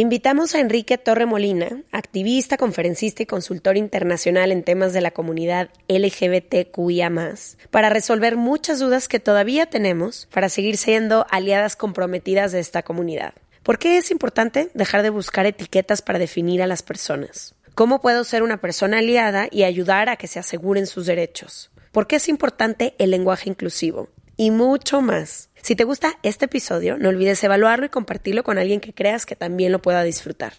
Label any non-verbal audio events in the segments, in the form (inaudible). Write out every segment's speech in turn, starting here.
Invitamos a Enrique Torremolina, activista, conferencista y consultor internacional en temas de la comunidad LGBTQIA, para resolver muchas dudas que todavía tenemos para seguir siendo aliadas comprometidas de esta comunidad. ¿Por qué es importante dejar de buscar etiquetas para definir a las personas? ¿Cómo puedo ser una persona aliada y ayudar a que se aseguren sus derechos? ¿Por qué es importante el lenguaje inclusivo? Y mucho más. Si te gusta este episodio, no olvides evaluarlo y compartirlo con alguien que creas que también lo pueda disfrutar.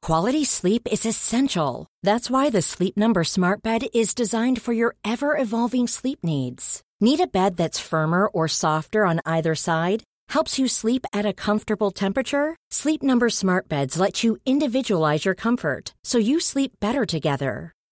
Quality sleep is essential. That's why the Sleep Number Smart Bed is designed for your ever evolving sleep needs. Need a bed that's firmer or softer on either side? Helps you sleep at a comfortable temperature? Sleep Number Smart Beds let you individualize your comfort so you sleep better together.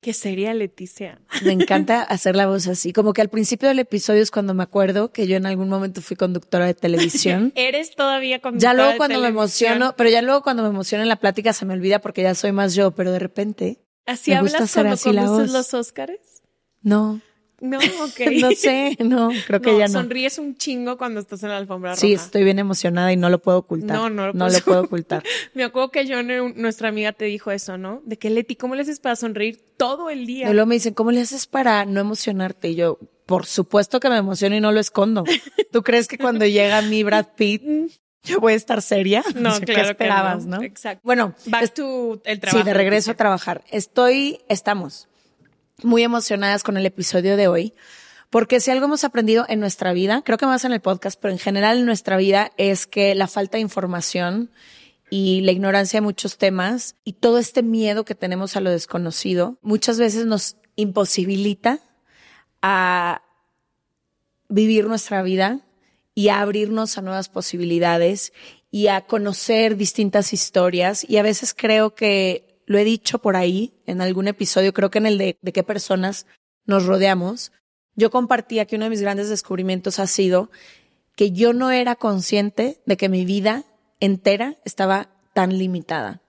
¿Qué sería Leticia? Me encanta (laughs) hacer la voz así. Como que al principio del episodio es cuando me acuerdo que yo en algún momento fui conductora de televisión. (laughs) Eres todavía conductora. Ya luego cuando me emociono, pero ya luego cuando me emociono en la plática se me olvida porque ya soy más yo, pero de repente. ¿Así me gusta hablas cuando así conduces los Óscares? No. No, ok. (laughs) no sé, no, creo que ya no. Sonríes un chingo cuando estás en la alfombra roja. Sí, estoy bien emocionada y no lo puedo ocultar. No, no lo, no lo puedo (laughs) ocultar. Me acuerdo que yo, nuestra amiga, te dijo eso, ¿no? De que Leti, ¿cómo le haces para sonreír todo el día? Y luego me dicen, ¿cómo le haces para no emocionarte? Y yo, por supuesto que me emociono y no lo escondo. ¿Tú crees que cuando (laughs) llega mi Brad Pitt yo voy a estar seria. No, claro ¿Qué esperabas, no. no. Exacto. Bueno, vas tú el trabajo. Sí, de regreso a trabajar. Estoy, estamos muy emocionadas con el episodio de hoy porque si algo hemos aprendido en nuestra vida, creo que más en el podcast, pero en general en nuestra vida, es que la falta de información y la ignorancia de muchos temas y todo este miedo que tenemos a lo desconocido muchas veces nos imposibilita a vivir nuestra vida y a abrirnos a nuevas posibilidades y a conocer distintas historias. Y a veces creo que lo he dicho por ahí en algún episodio, creo que en el de, de qué personas nos rodeamos, yo compartía que uno de mis grandes descubrimientos ha sido que yo no era consciente de que mi vida entera estaba tan limitada.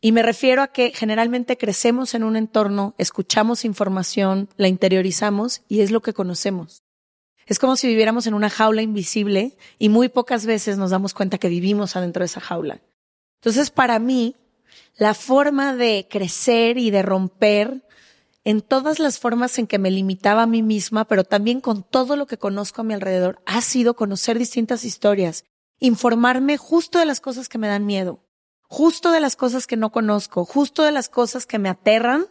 Y me refiero a que generalmente crecemos en un entorno, escuchamos información, la interiorizamos y es lo que conocemos. Es como si viviéramos en una jaula invisible y muy pocas veces nos damos cuenta que vivimos adentro de esa jaula. Entonces, para mí, la forma de crecer y de romper en todas las formas en que me limitaba a mí misma, pero también con todo lo que conozco a mi alrededor, ha sido conocer distintas historias, informarme justo de las cosas que me dan miedo, justo de las cosas que no conozco, justo de las cosas que me aterran,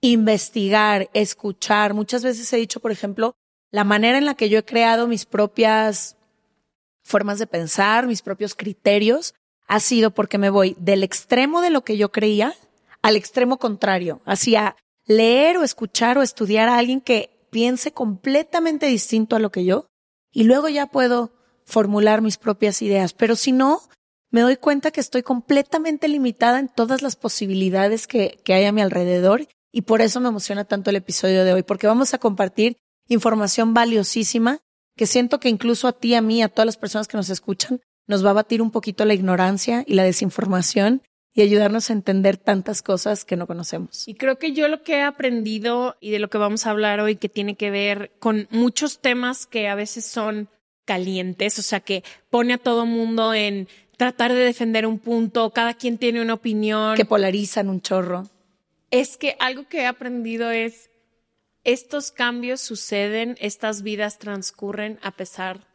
investigar, escuchar. Muchas veces he dicho, por ejemplo, la manera en la que yo he creado mis propias formas de pensar, mis propios criterios, ha sido porque me voy del extremo de lo que yo creía al extremo contrario, hacia leer o escuchar o estudiar a alguien que piense completamente distinto a lo que yo y luego ya puedo formular mis propias ideas. Pero si no, me doy cuenta que estoy completamente limitada en todas las posibilidades que, que hay a mi alrededor y por eso me emociona tanto el episodio de hoy, porque vamos a compartir información valiosísima que siento que incluso a ti, a mí, a todas las personas que nos escuchan, nos va a batir un poquito la ignorancia y la desinformación y ayudarnos a entender tantas cosas que no conocemos. Y creo que yo lo que he aprendido y de lo que vamos a hablar hoy que tiene que ver con muchos temas que a veces son calientes, o sea, que pone a todo mundo en tratar de defender un punto, cada quien tiene una opinión. Que polarizan un chorro. Es que algo que he aprendido es, estos cambios suceden, estas vidas transcurren a pesar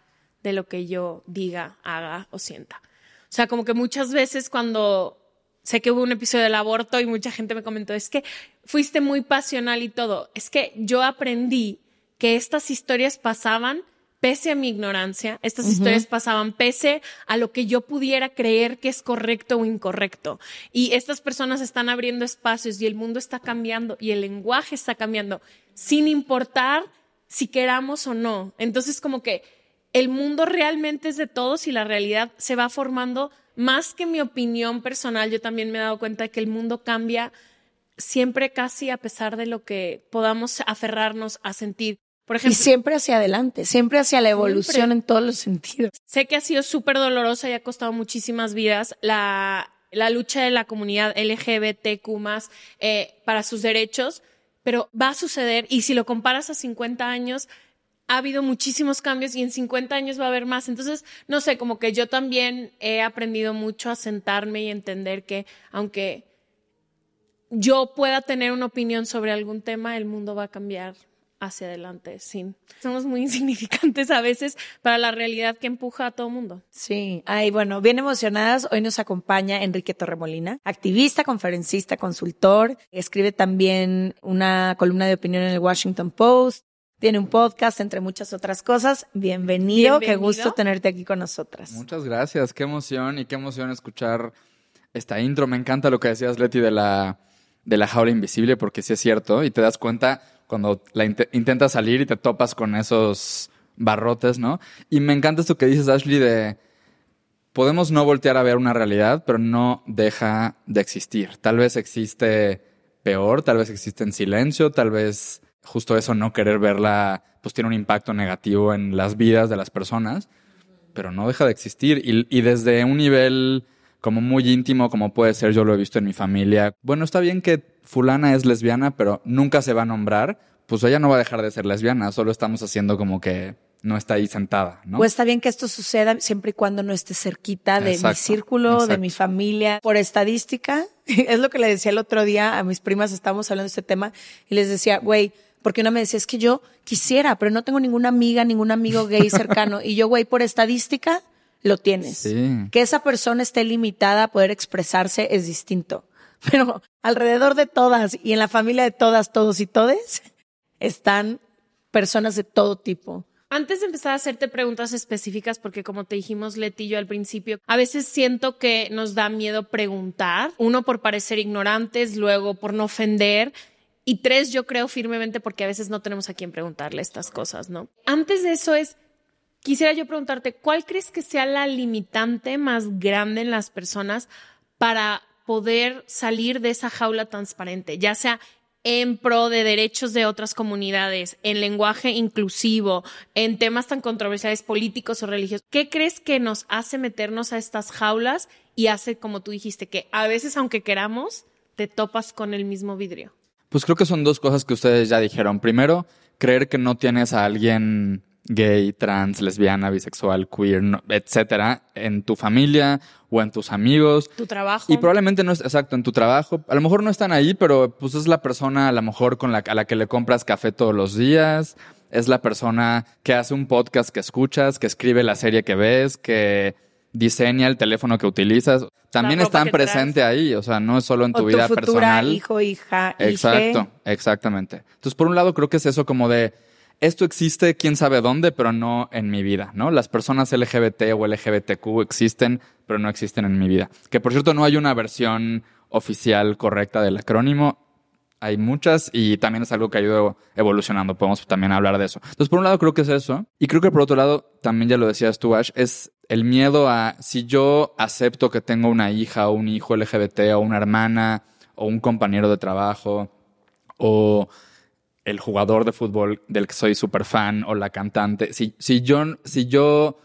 de lo que yo diga, haga o sienta. O sea, como que muchas veces cuando sé que hubo un episodio del aborto y mucha gente me comentó, es que fuiste muy pasional y todo. Es que yo aprendí que estas historias pasaban pese a mi ignorancia, estas historias pasaban pese a lo que yo pudiera creer que es correcto o incorrecto. Y estas personas están abriendo espacios y el mundo está cambiando y el lenguaje está cambiando sin importar si queramos o no. Entonces como que el mundo realmente es de todos y la realidad se va formando más que mi opinión personal, yo también me he dado cuenta de que el mundo cambia siempre casi a pesar de lo que podamos aferrarnos a sentir. Por ejemplo, y siempre hacia adelante, siempre hacia la evolución en todos los sentidos. Sé que ha sido súper dolorosa y ha costado muchísimas vidas la, la lucha de la comunidad LGBTQ eh, para sus derechos, pero va a suceder y si lo comparas a 50 años, ha habido muchísimos cambios y en 50 años va a haber más. Entonces, no sé, como que yo también he aprendido mucho a sentarme y entender que aunque yo pueda tener una opinión sobre algún tema, el mundo va a cambiar hacia adelante, sí. Somos muy (laughs) insignificantes a veces para la realidad que empuja a todo mundo. Sí, ay, bueno, bien emocionadas. Hoy nos acompaña Enrique Torremolina, activista, conferencista, consultor. Escribe también una columna de opinión en el Washington Post. Tiene un podcast, entre muchas otras cosas. Bienvenido, qué gusto tenerte aquí con nosotras. Muchas gracias, qué emoción y qué emoción escuchar esta intro. Me encanta lo que decías, Leti, de la, de la jaula invisible, porque sí es cierto, y te das cuenta cuando la intentas salir y te topas con esos barrotes, ¿no? Y me encanta esto que dices, Ashley, de podemos no voltear a ver una realidad, pero no deja de existir. Tal vez existe peor, tal vez existe en silencio, tal vez justo eso, no querer verla, pues tiene un impacto negativo en las vidas de las personas, pero no deja de existir. Y, y, desde un nivel como muy íntimo, como puede ser, yo lo he visto en mi familia. Bueno, está bien que fulana es lesbiana, pero nunca se va a nombrar, pues ella no va a dejar de ser lesbiana, solo estamos haciendo como que no está ahí sentada, ¿no? O está bien que esto suceda siempre y cuando no esté cerquita de mi círculo, de mi familia. Por estadística, (laughs) es lo que le decía el otro día a mis primas, estábamos hablando de este tema, y les decía, güey, porque una me decía, es que yo quisiera, pero no tengo ninguna amiga, ningún amigo gay cercano. y yo, güey, por estadística, lo tienes. Que esa persona esté limitada a poder expresarse es distinto. (laughs) Pero alrededor de todas y en la familia de todas, todos y todes, están personas de todo tipo. Antes de empezar a hacerte preguntas específicas, porque como te dijimos, Leti yo al principio, a veces siento que nos da miedo preguntar, uno por parecer ignorantes, luego por no ofender, y tres, yo creo firmemente porque a veces no tenemos a quién preguntarle estas cosas, ¿no? Antes de eso es, quisiera yo preguntarte, ¿cuál crees que sea la limitante más grande en las personas para poder salir de esa jaula transparente, ya sea en pro de derechos de otras comunidades, en lenguaje inclusivo, en temas tan controversiales políticos o religiosos. ¿Qué crees que nos hace meternos a estas jaulas y hace, como tú dijiste, que a veces, aunque queramos, te topas con el mismo vidrio? Pues creo que son dos cosas que ustedes ya dijeron. Primero, creer que no tienes a alguien gay, trans, lesbiana, bisexual, queer, etcétera, en tu familia o en tus amigos. Tu trabajo. Y probablemente no es exacto en tu trabajo. A lo mejor no están ahí, pero pues es la persona a lo mejor con la, a la que le compras café todos los días. Es la persona que hace un podcast que escuchas, que escribe la serie que ves, que diseña el teléfono que utilizas, también están presentes ahí, o sea, no es solo en tu, vida personal. hijo, hija, Exacto, exactamente. Entonces, por un lado, creo que es eso como de esto existe quién sabe dónde, pero no en mi vida, ¿no? Las personas LGBT o LGBTQ existen, pero no existen en mi vida. Que por cierto, no hay una versión oficial correcta del acrónimo. Hay muchas y también es algo que ha ido evolucionando. Podemos también hablar de eso. Entonces, por un lado, creo que es eso. Y creo que por otro lado, también ya lo decías tú, Ash, es el miedo a si yo acepto que tengo una hija o un hijo LGBT o una hermana o un compañero de trabajo o el jugador de fútbol del que soy súper fan o la cantante, si, si, yo, si yo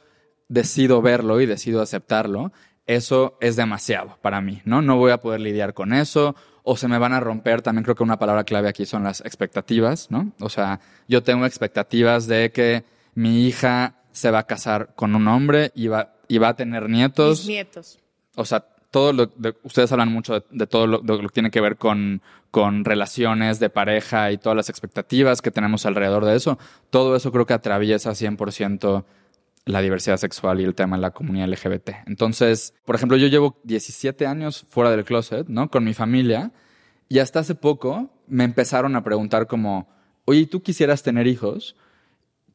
decido verlo y decido aceptarlo, eso es demasiado para mí, ¿no? No voy a poder lidiar con eso o se me van a romper. También creo que una palabra clave aquí son las expectativas, ¿no? O sea, yo tengo expectativas de que mi hija se va a casar con un hombre y va, y va a tener nietos. Mis nietos. O sea, todo lo, de- ustedes hablan mucho de, de todo lo, de lo que tiene que ver con, con relaciones de pareja y todas las expectativas que tenemos alrededor de eso. Todo eso creo que atraviesa 100% la diversidad sexual y el tema de la comunidad LGBT. Entonces, por ejemplo, yo llevo 17 años fuera del closet, ¿no? Con mi familia. Y hasta hace poco me empezaron a preguntar como, oye, ¿y ¿tú quisieras tener hijos?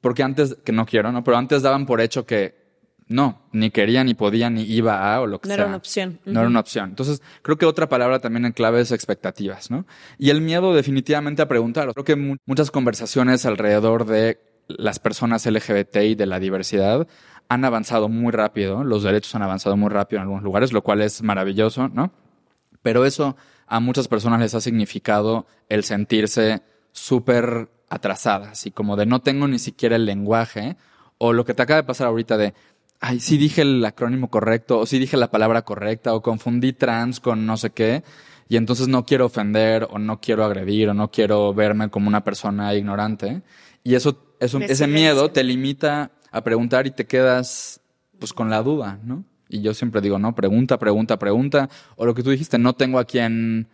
Porque antes, que no quiero, ¿no? Pero antes daban por hecho que no, ni quería, ni podía, ni iba a o lo que No sea. era una opción. No era una opción. Entonces, creo que otra palabra también en clave es expectativas, ¿no? Y el miedo definitivamente a preguntar. Creo que mu- muchas conversaciones alrededor de las personas LGBT y de la diversidad han avanzado muy rápido, los derechos han avanzado muy rápido en algunos lugares, lo cual es maravilloso, ¿no? Pero eso a muchas personas les ha significado el sentirse súper atrasadas y como de no tengo ni siquiera el lenguaje o lo que te acaba de pasar ahorita de, ay, sí dije el acrónimo correcto o sí dije la palabra correcta o confundí trans con no sé qué y entonces no quiero ofender o no quiero agredir o no quiero verme como una persona ignorante y eso, eso ese miedo te limita a preguntar y te quedas pues con la duda, ¿no? Y yo siempre digo, no, pregunta, pregunta, pregunta. O lo que tú dijiste, no tengo a quien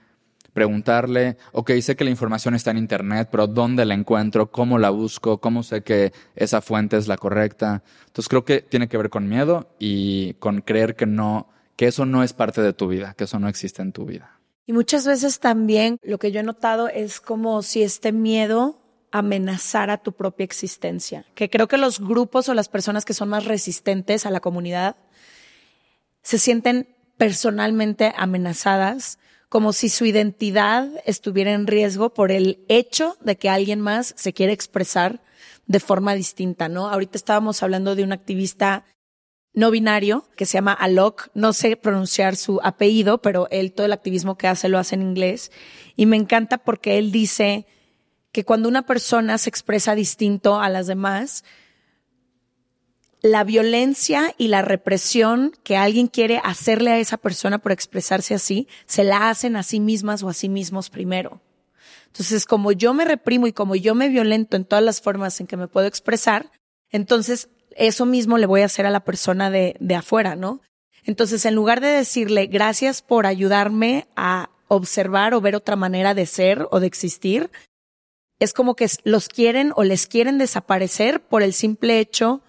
preguntarle, ok, sé que la información está en Internet, pero ¿dónde la encuentro? ¿Cómo la busco? ¿Cómo sé que esa fuente es la correcta? Entonces creo que tiene que ver con miedo y con creer que no, que eso no es parte de tu vida, que eso no existe en tu vida. Y muchas veces también lo que yo he notado es como si este miedo amenazara tu propia existencia. Que creo que los grupos o las personas que son más resistentes a la comunidad se sienten personalmente amenazadas, como si su identidad estuviera en riesgo por el hecho de que alguien más se quiere expresar de forma distinta, ¿no? Ahorita estábamos hablando de un activista no binario que se llama Alok. No sé pronunciar su apellido, pero él todo el activismo que hace lo hace en inglés. Y me encanta porque él dice que cuando una persona se expresa distinto a las demás, la violencia y la represión que alguien quiere hacerle a esa persona por expresarse así, se la hacen a sí mismas o a sí mismos primero. Entonces, como yo me reprimo y como yo me violento en todas las formas en que me puedo expresar, entonces eso mismo le voy a hacer a la persona de, de afuera, ¿no? Entonces, en lugar de decirle gracias por ayudarme a observar o ver otra manera de ser o de existir, es como que los quieren o les quieren desaparecer por el simple hecho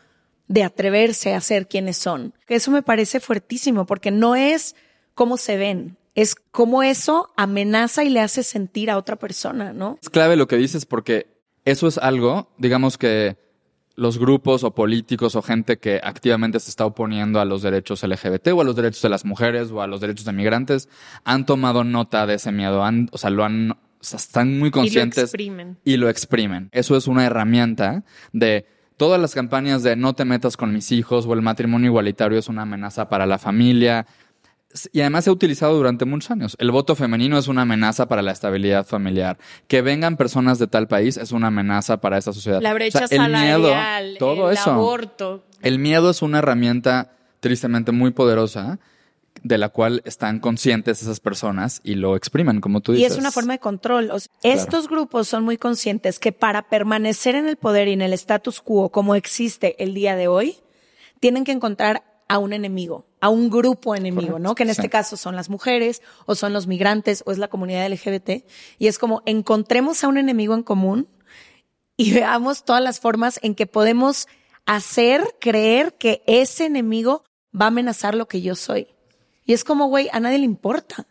de atreverse a ser quienes son. Que Eso me parece fuertísimo porque no es cómo se ven, es cómo eso amenaza y le hace sentir a otra persona, ¿no? Es clave lo que dices porque eso es algo, digamos que los grupos o políticos o gente que activamente se está oponiendo a los derechos LGBT o a los derechos de las mujeres o a los derechos de migrantes han tomado nota de ese miedo, han, o sea, lo han, o sea, están muy conscientes exprimen. y lo exprimen. Eso es una herramienta de todas las campañas de no te metas con mis hijos o el matrimonio igualitario es una amenaza para la familia. Y además se ha utilizado durante muchos años. El voto femenino es una amenaza para la estabilidad familiar. Que vengan personas de tal país es una amenaza para esa sociedad. La O brecha sea, el miedo, salarial, todo el eso. aborto. El miedo es una herramienta tristemente muy poderosa de la cual están conscientes esas personas y lo exprimen, como tú Y dices. es una forma de control. O sea, Estos grupos son muy conscientes que para permanecer en el poder y en el status quo como existe el día de hoy, tienen que encontrar a un enemigo, a un grupo enemigo, ¿no? Que en este caso son las mujeres o son los migrantes o es la comunidad LGBT. Y es como encontremos a un enemigo en común y veamos todas las formas en que podemos hacer creer que ese enemigo va a amenazar lo que yo soy. Y es como, güey, a nadie le importa.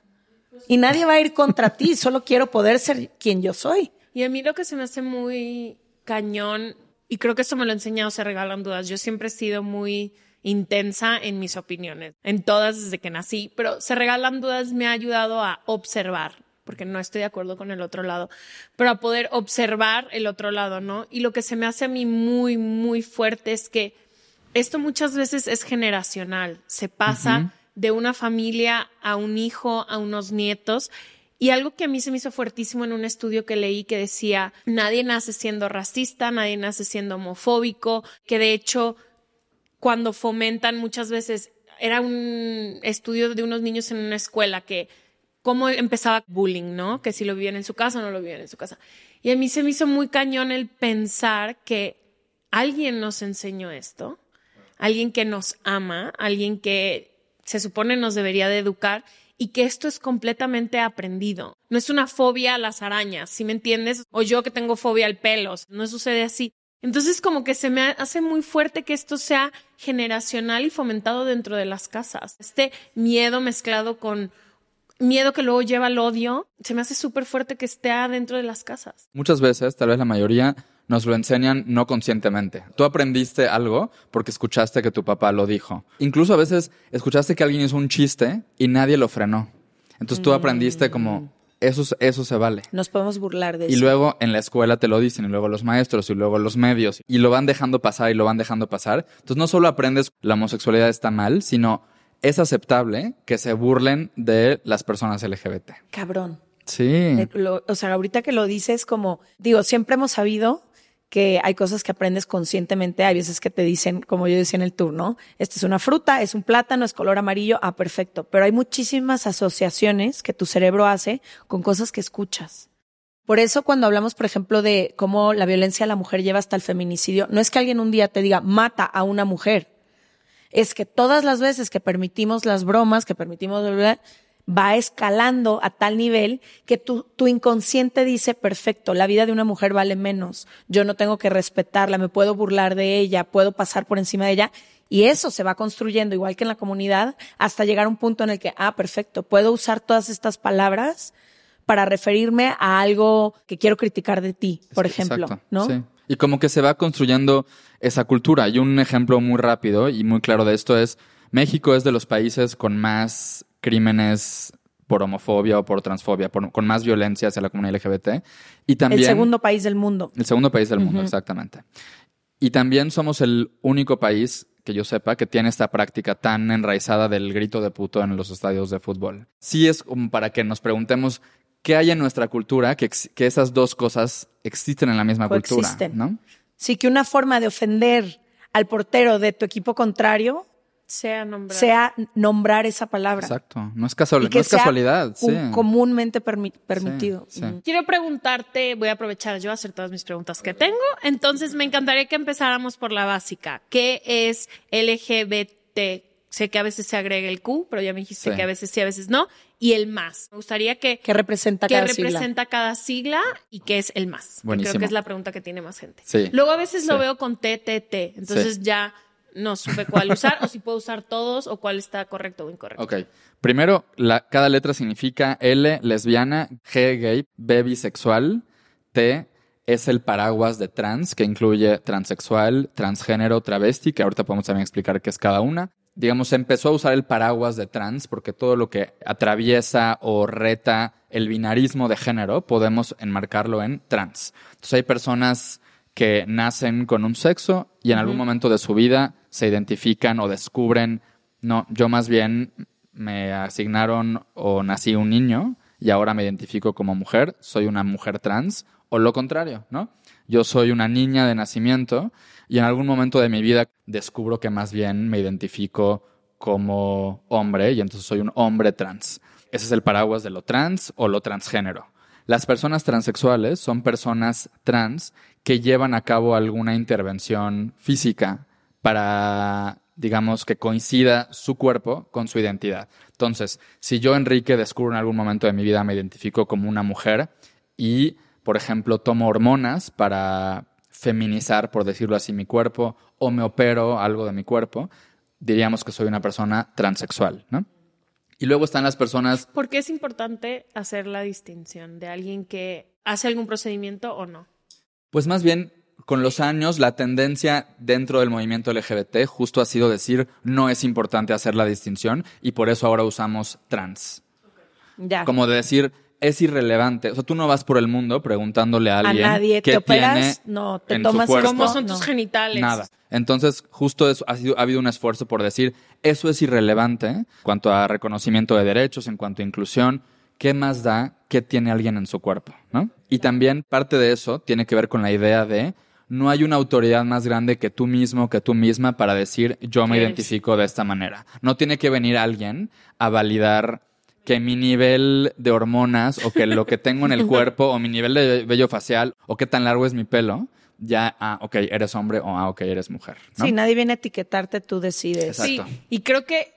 Y nadie va a ir contra ti, (laughs) solo quiero poder ser quien yo soy. Y a mí lo que se me hace muy cañón, y creo que esto me lo ha enseñado Se Regalan Dudas, yo siempre he sido muy intensa en mis opiniones, en todas desde que nací, pero Se Regalan Dudas me ha ayudado a observar, porque no estoy de acuerdo con el otro lado, pero a poder observar el otro lado, ¿no? Y lo que se me hace a mí muy, muy fuerte es que esto muchas veces es generacional, se pasa de una familia a un hijo, a unos nietos. Y algo que a mí se me hizo fuertísimo en un estudio que leí que decía, nadie nace siendo racista, nadie nace siendo homofóbico, que de hecho cuando fomentan muchas veces era un estudio de unos niños en una escuela que cómo empezaba bullying, ¿no? Que si lo vivían en su casa o no lo vivían en su casa. Y a mí se me hizo muy cañón el pensar que alguien nos enseñó esto, alguien que nos ama, alguien que se supone nos debería de educar y que esto es completamente aprendido. No es una fobia a las arañas, ¿sí me entiendes? O yo que tengo fobia al pelos, no sucede así. Entonces como que se me hace muy fuerte que esto sea generacional y fomentado dentro de las casas. Este miedo mezclado con miedo que luego lleva al odio, se me hace súper fuerte que esté adentro de las casas. Muchas veces, tal vez la mayoría, nos lo enseñan no conscientemente. Tú aprendiste algo porque escuchaste que tu papá lo dijo. Incluso a veces escuchaste que alguien hizo un chiste y nadie lo frenó. Entonces tú aprendiste como, eso, eso se vale. Nos podemos burlar de Y eso. luego en la escuela te lo dicen, y luego los maestros, y luego los medios, y lo van dejando pasar y lo van dejando pasar. Entonces no solo aprendes la homosexualidad está mal, sino es aceptable que se burlen de las personas LGBT. Cabrón. Sí. Eh, lo- o sea, ahorita que lo dices, como, digo, siempre hemos sabido que hay cosas que aprendes conscientemente, hay veces que te dicen, como yo decía en el tour, ¿no? Esta es una fruta, es un plátano, es color amarillo, ah, perfecto. Pero hay muchísimas asociaciones que tu cerebro hace con cosas que escuchas. Por eso cuando hablamos, por ejemplo, de cómo la violencia a la mujer lleva hasta el feminicidio, no es que alguien un día te diga, mata a una mujer. Es que todas las veces que permitimos las bromas, que permitimos va escalando a tal nivel que tu, tu inconsciente dice, perfecto, la vida de una mujer vale menos, yo no tengo que respetarla, me puedo burlar de ella, puedo pasar por encima de ella. Y eso se va construyendo, igual que en la comunidad, hasta llegar a un punto en el que, ah, perfecto, puedo usar todas estas palabras para referirme a algo que quiero criticar de ti, por ejemplo, exacto, ¿no? Sí. Y como que se va construyendo esa cultura. Y un ejemplo muy rápido y muy claro de esto es, México es de los países con más crímenes por homofobia o por transfobia, por- con más violencia hacia la comunidad LGBT. Y también... El segundo país del mundo. El segundo país del mundo, exactamente. Y también somos el único país que yo sepa que tiene esta práctica tan enraizada del grito de puto en los estadios de fútbol. Sí es como para que nos preguntemos qué hay en nuestra cultura que, que esas dos cosas existen en la misma cultura. ¿no? Sí que una forma de ofender al portero de tu equipo contrario Sea nombrado. sea nombrar esa palabra. Exacto. No es, casual, Y que no es sea casualidad. Sí. comúnmente permi- permitido. Sí. Quiero preguntarte, voy a aprovechar yo a hacer todas mis preguntas que tengo. Entonces, me encantaría que empezáramos por la básica. ¿Qué es LGBT? Sé que a veces se agrega el Q, pero ya me dijiste Sí. que a veces sí, a veces no. Y el más. Me gustaría que, ¿Qué representa que cada sigla? representa cada sigla y qué es el más. Que Buenísimo. Creo que es la pregunta que tiene más gente. Sí. Luego a veces lo veo con TTT, entonces Sí. ya no supe cuál usar o si puedo usar todos o cuál está correcto o incorrecto. Ok. Primero, la- cada letra significa L, lesbiana, G, gay, B, bisexual, T es el paraguas de trans, que incluye transexual, transgénero, travesti, que ahorita podemos también explicar qué es cada una. Digamos, empezó a usar el paraguas de trans porque todo lo que atraviesa o reta el binarismo de género podemos enmarcarlo en trans. Entonces hay personas que nacen con un sexo y en algún momento de su vida se identifican o descubren, no, yo más bien me asignaron o nací un niño y ahora me identifico como mujer, soy una mujer trans, o lo contrario, ¿no? Yo soy una niña de nacimiento y en algún momento de mi vida descubro que más bien me identifico como hombre y entonces soy un hombre trans. Ese es el paraguas de lo trans o lo transgénero. Las personas transexuales son personas trans que llevan a cabo alguna intervención física para, digamos, que coincida su cuerpo con su identidad. Entonces, si yo, Enrique, descubro en algún momento de mi vida, me identifico como una mujer y, por ejemplo, tomo hormonas para feminizar, por decirlo así, mi cuerpo, o me opero algo de mi cuerpo, diríamos que soy una persona transexual, ¿no? Y luego están las personas ¿Por qué es importante hacer la distinción de alguien que hace algún procedimiento o no? Pues más bien, con los años, la tendencia dentro del movimiento LGBT justo ha sido decir no es importante hacer la distinción y por eso ahora usamos trans. Ya. Como de decir, es irrelevante. O sea, tú no vas por el mundo preguntándole a a alguien nadie qué te operas, tiene no, te en su tomas cuerpo. ¿Cómo son no. tus genitales? Nada. Entonces, justo eso, ha, sido, ha habido un esfuerzo por decir, eso es irrelevante en cuanto a reconocimiento de derechos, en cuanto a inclusión. ¿Qué más da qué tiene alguien en su cuerpo? ¿no? Y también parte de eso tiene que ver con la idea de no hay una autoridad más grande que tú mismo, que tú misma para decir yo me ¿Qué identifico de esta manera. No tiene que venir alguien a validar que mi nivel de hormonas o que lo que tengo en el (laughs) cuerpo o mi nivel de vello facial o qué tan largo es mi pelo, ya, ah, ok, eres hombre o ah, ok, eres mujer. ¿no? Sí, nadie viene a etiquetarte, tú decides. Exacto. Sí, y creo que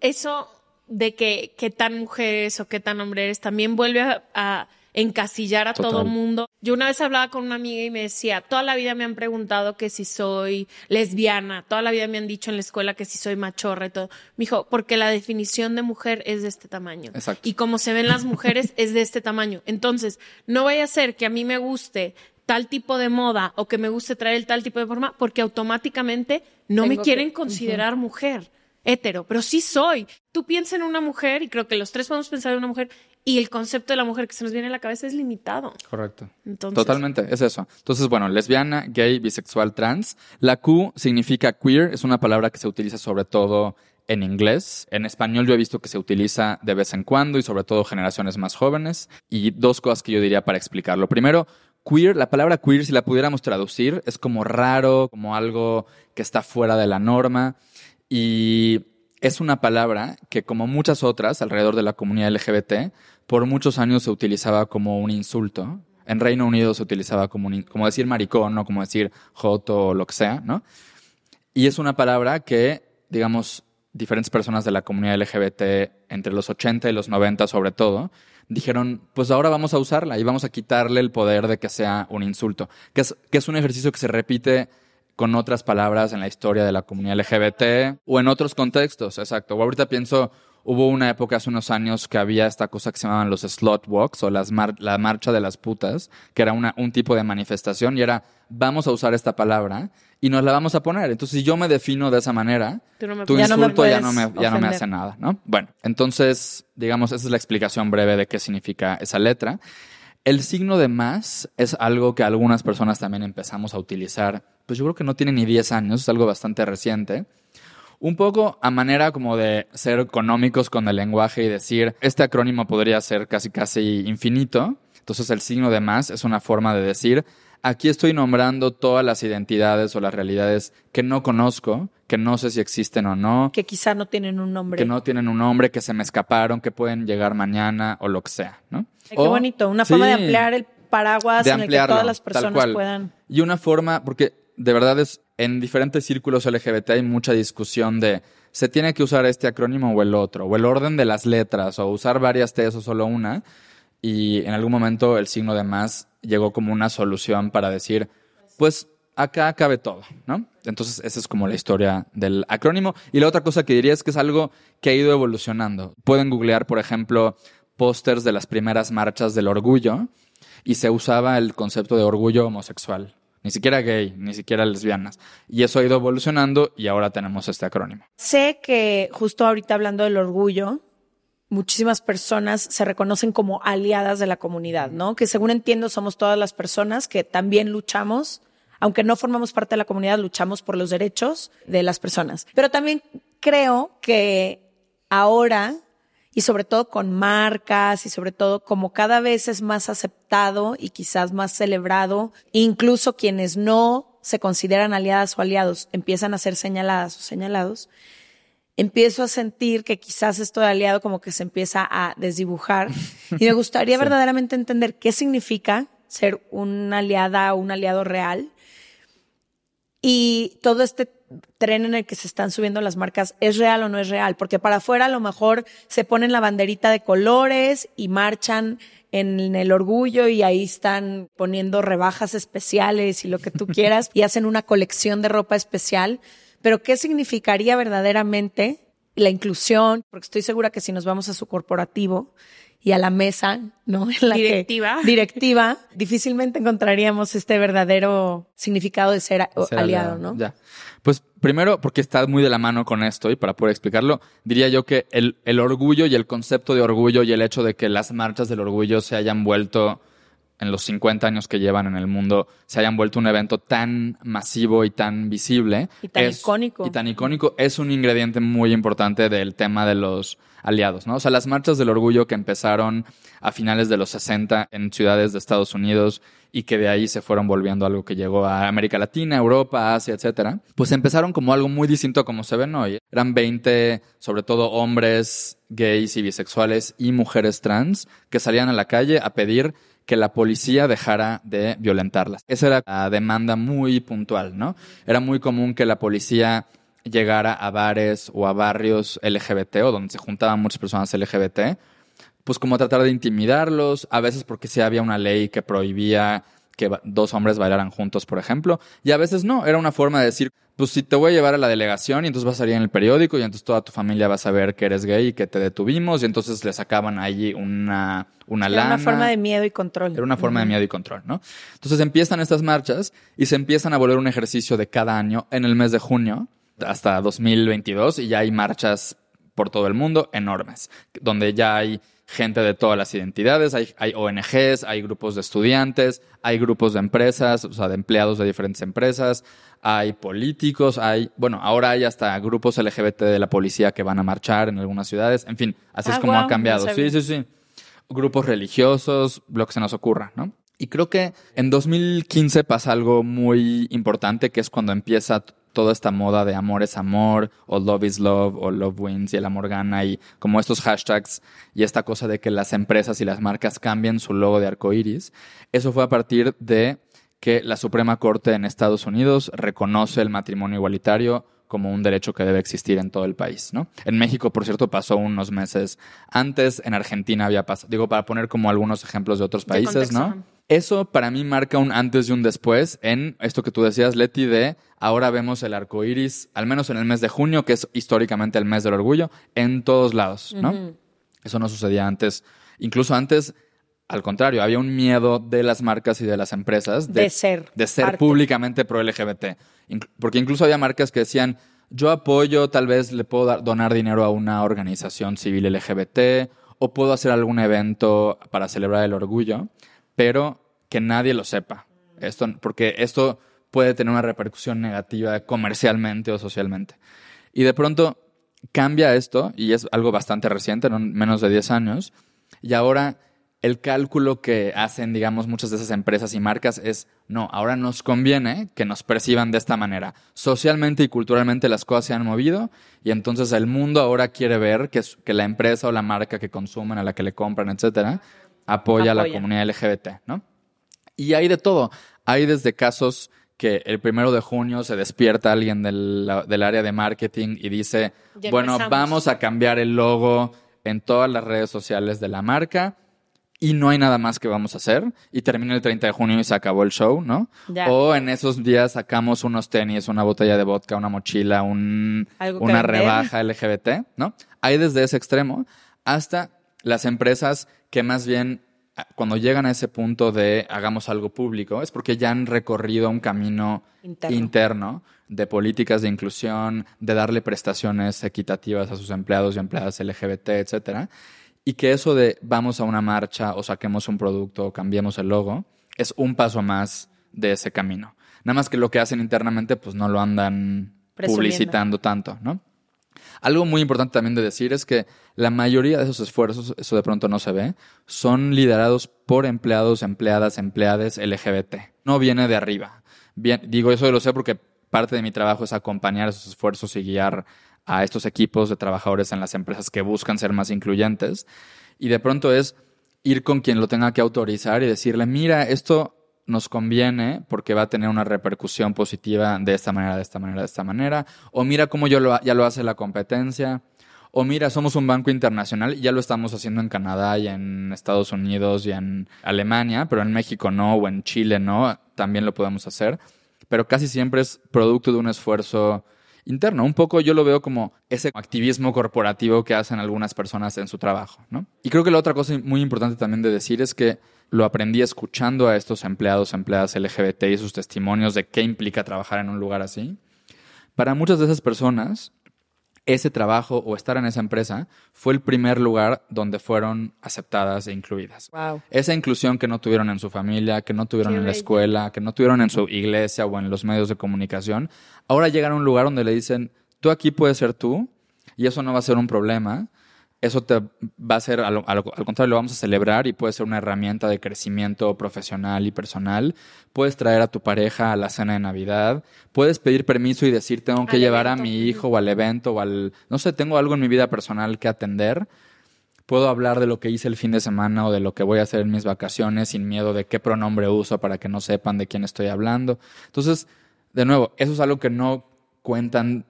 eso de que qué tan mujer eres o qué tan hombre eres también vuelve a, a encasillar a Total. todo mundo. Yo una vez hablaba con una amiga y me decía, toda la vida me han preguntado que si soy lesbiana, toda la vida me han dicho en la escuela que si soy machorra y todo. Me dijo, porque la definición de mujer es de este tamaño. Exacto. Y como se ven las mujeres (laughs) es de este tamaño. Entonces, no vaya a ser que a mí me guste tal tipo de moda o que me guste traer el tal tipo de forma porque automáticamente no me quieren que- considerar mujer hetero, pero sí soy. Tú piensas en una mujer y creo que los tres podemos pensar en una mujer y el concepto de la mujer que se nos viene a la cabeza es limitado. Correcto. Entonces, Totalmente, es eso. Entonces, bueno, lesbiana, gay, bisexual, trans. La Q significa queer, es una palabra que se utiliza sobre todo en inglés. En español yo he visto que se utiliza de vez en cuando y sobre todo generaciones más jóvenes. Y dos cosas que yo diría para explicarlo. Primero, queer, la palabra queer, si la pudiéramos traducir, es como raro, como algo que está fuera de la norma. Y es una palabra que, como muchas otras alrededor de la comunidad LGBT, por muchos años se utilizaba como un insulto. En Reino Unido se utilizaba como, como decir maricón o como decir joto o lo que sea, ¿no? Y es una palabra que, digamos, diferentes personas de la comunidad LGBT, entre los 80 y los 90 sobre todo, dijeron, pues ahora vamos a usarla y vamos a quitarle el poder de que sea un insulto, que es, que es un ejercicio que se repite con otras palabras en la historia de la comunidad LGBT o en otros contextos, exacto. Ahorita pienso, hubo una época hace unos años que había esta cosa que se llamaban los slot walks o las mar- la marcha de las putas, que era una, un tipo de manifestación y era, vamos a usar esta palabra y nos la vamos a poner. Entonces, si yo me defino de esa manera, Tú no me tu Ya no me insulto ya, no me, ya no me hace nada, ¿no? Bueno, entonces, digamos, esa es la explicación breve de qué significa esa letra. El signo de más es algo que algunas personas también empezamos a utilizar, pues yo creo que no tiene ni 10 años, es algo bastante reciente. Un poco a manera como de ser económicos con el lenguaje y decir, este acrónimo podría ser casi casi infinito. Entonces el signo de más es una forma de decir, aquí estoy nombrando todas las identidades o las realidades que no conozco, que no sé si existen o no, Que quizá no tienen un nombre. que no tienen un nombre, que se me escaparon, que pueden llegar mañana o lo que sea, ¿no? Ay, O- qué bonito, una forma de ampliar el paraguas en el que todas las personas puedan. Y una forma, porque de verdad es, en diferentes círculos LGBT hay mucha discusión de se tiene que usar este acrónimo o el otro, o el orden de las letras, o usar varias T's o solo una. Y en algún momento el signo de más llegó como una solución para decir, pues acá cabe todo, ¿no? Entonces esa es como la historia del acrónimo. Y la otra cosa que diría es que es algo que ha ido evolucionando. Pueden googlear, por ejemplo, pósters de las primeras marchas del orgullo y se usaba el concepto de orgullo homosexual. Ni siquiera gay, ni siquiera lesbianas. Y eso ha ido evolucionando y ahora tenemos este acrónimo. Sé que justo ahorita hablando del orgullo, muchísimas personas se reconocen como aliadas de la comunidad, ¿no? Que según entiendo somos todas las personas que también luchamos, aunque no formamos parte de la comunidad, luchamos por los derechos de las personas. Pero también creo que ahora, y sobre todo con marcas, y sobre todo como cada vez es más aceptado y quizás más celebrado, incluso quienes no se consideran aliadas o aliados empiezan a ser señaladas o señalados, empiezo a sentir que quizás esto de aliado como que se empieza a desdibujar. (laughs) Y me gustaría verdaderamente entender qué significa ser una aliada o un aliado real. Y todo este tren en el que se están subiendo las marcas es real o no es real, porque para afuera a lo mejor se ponen la banderita de colores y marchan en el orgullo y ahí están poniendo rebajas especiales y lo que tú (laughs) quieras y hacen una colección de ropa especial, pero ¿qué significaría verdaderamente la inclusión? Porque estoy segura que si nos vamos a su corporativo y a la mesa, ¿no? (laughs) En la que- Directiva. directiva, difícilmente encontraríamos este verdadero significado de ser, a- Ser aliado, ¿no? Ya. Pues primero, porque está muy de la mano con esto y para poder explicarlo, diría yo que el, el orgullo y el concepto de orgullo y el hecho de que las marchas del orgullo se hayan vuelto en los 50 años que llevan en el mundo se hayan vuelto un evento tan masivo y tan visible. Y tan es- icónico. Y tan icónico es un ingrediente muy importante del tema de los aliados, ¿no? O sea, las marchas del orgullo que empezaron a finales de los 60 en ciudades de Estados Unidos y que de ahí se fueron volviendo algo que llegó a América Latina, Europa, Asia, etcétera, pues empezaron como algo muy distinto a como se ven hoy. Eran 20, sobre todo hombres gays y bisexuales y mujeres trans que salían a la calle a pedir que la policía dejara de violentarlas. Esa era la demanda muy puntual, ¿no? Era muy común que la policía llegara a bares o a barrios LGBT o donde se juntaban muchas personas LGBT, pues como tratar de intimidarlos, a veces porque sí había una ley que prohibía que dos hombres bailaran juntos, por ejemplo, y a veces no, era una forma de decir, pues si te voy a llevar a la delegación y entonces vas a salir en el periódico y entonces toda tu familia va a saber que eres gay y que te detuvimos y entonces le sacaban allí una, una Era lana. una forma de miedo y control. Era una forma de miedo y control, ¿no? Entonces empiezan estas marchas y se empiezan a volver un ejercicio de cada año en el mes de junio hasta 2022 y ya hay marchas por todo el mundo enormes, donde ya hay gente de todas las identidades, hay, hay ONGs, hay grupos de estudiantes, hay grupos de empresas, o sea, de empleados de diferentes empresas, hay políticos, hay, bueno, ahora hay hasta grupos LGBT de la policía que van a marchar en algunas ciudades, en fin, así Ah, es como guau, ha cambiado. no sí, sí, sí grupos religiosos, lo que se nos ocurra, ¿no? Y creo que en 2015 pasa algo muy importante, que es cuando empieza toda esta moda de amor es amor, o love is love, o love wins, y el amor gana, y como estos hashtags, y esta cosa de que las empresas y las marcas cambien su logo de arcoíris. Eso fue a partir de que la Suprema Corte en Estados Unidos reconoce el matrimonio igualitario como un derecho que debe existir en todo el país, ¿no? En México, por cierto, pasó unos meses antes, en Argentina había pasado, digo, para poner como algunos ejemplos de otros países, ¿no? Eso para mí marca un antes y un después en esto que tú decías, Leti, de ahora vemos el arco iris, al menos en el mes de junio, que es históricamente el mes del orgullo, en todos lados, ¿no? Eso no sucedía antes. Incluso antes, al contrario, había un miedo de las marcas y de las empresas De ser de ser parte. públicamente pro LGBT. Porque incluso había marcas que decían, yo apoyo, tal vez le puedo dar- donar dinero a una organización civil LGBT o puedo hacer algún evento para celebrar el orgullo, pero que nadie lo sepa. Esto, porque esto puede tener una repercusión negativa comercialmente o socialmente. Y de pronto cambia esto, y es algo bastante reciente, no menos de 10 años, y ahora el cálculo que hacen, digamos, muchas de esas empresas y marcas es, no, ahora nos conviene que nos perciban de esta manera. Socialmente y culturalmente las cosas se han movido y entonces el mundo ahora quiere ver que, la empresa o la marca que consumen, a la que le compran, etcétera, apoya, a la comunidad LGBT, ¿no? Y hay de todo. Hay desde casos que el primero de junio se despierta alguien del, del área de marketing y dice, bueno, vamos a cambiar el logo en todas las redes sociales de la marca y no hay nada más que vamos a hacer y termina el 30 de junio y se acabó el show, ¿no? Ya. O en esos días sacamos unos tenis, una botella de vodka, una mochila, un, una rebaja LGBT, ¿no? Hay desde ese extremo hasta las empresas que más bien a- cuando llegan a ese punto de hagamos algo público es porque ya han recorrido un camino Interno. interno de políticas de inclusión, de darle prestaciones equitativas a sus empleados y empleadas LGBT, etcétera, y que eso de vamos a una marcha o saquemos un producto o cambiemos el logo es un paso más de ese camino. Nada más que lo que hacen internamente pues no lo andan Presumiendo. publicitando tanto, ¿no? Algo muy importante también de decir es que la mayoría de esos esfuerzos, eso de pronto no se ve, son liderados por empleados, empleadas, empleades LGBT. No viene de arriba. Bien, digo eso lo sé porque parte de mi trabajo es acompañar esos esfuerzos y guiar a estos equipos de trabajadores en las empresas que buscan ser más incluyentes. Y de pronto es ir con quien lo tenga que autorizar y decirle, mira, esto nos conviene porque va a tener una repercusión positiva de esta manera, de esta manera, de esta manera. O mira cómo yo ya lo hace la competencia. O mira, somos un banco internacional ya lo estamos haciendo en Canadá y en Estados Unidos y en Alemania, pero en México no, o en Chile no, también lo podemos hacer. Pero casi siempre es producto de un esfuerzo interno. Un poco yo lo veo como ese activismo corporativo que hacen algunas personas en su trabajo, ¿no? Y creo que la otra cosa muy importante también de decir es que lo aprendí escuchando a estos empleados, empleadas LGBT y sus testimonios de qué implica trabajar en un lugar así. Para muchas de esas personas, ese trabajo o estar en esa empresa fue el primer lugar donde fueron aceptadas e incluidas. Wow. Esa inclusión que no tuvieron en su familia, que no tuvieron Qué en la bello. escuela, que no tuvieron en su iglesia o en los medios de comunicación, ahora llegan a un lugar donde le dicen, tú aquí puedes ser tú y eso no va a ser un problema. Eso te va a ser, a lo- a lo- al contrario, lo vamos a celebrar y puede ser una herramienta de crecimiento profesional y personal. Puedes traer a tu pareja a la cena de Navidad. Puedes pedir permiso y decir, tengo que Al llevar a mi hijo o al evento o al, no sé, tengo algo en mi vida personal que atender puedo hablar de lo que hice el fin de semana o de lo que voy a hacer en mis vacaciones sin miedo de qué pronombre uso para que no sepan de quién estoy hablando. Entonces, de nuevo, eso es algo que no cuentan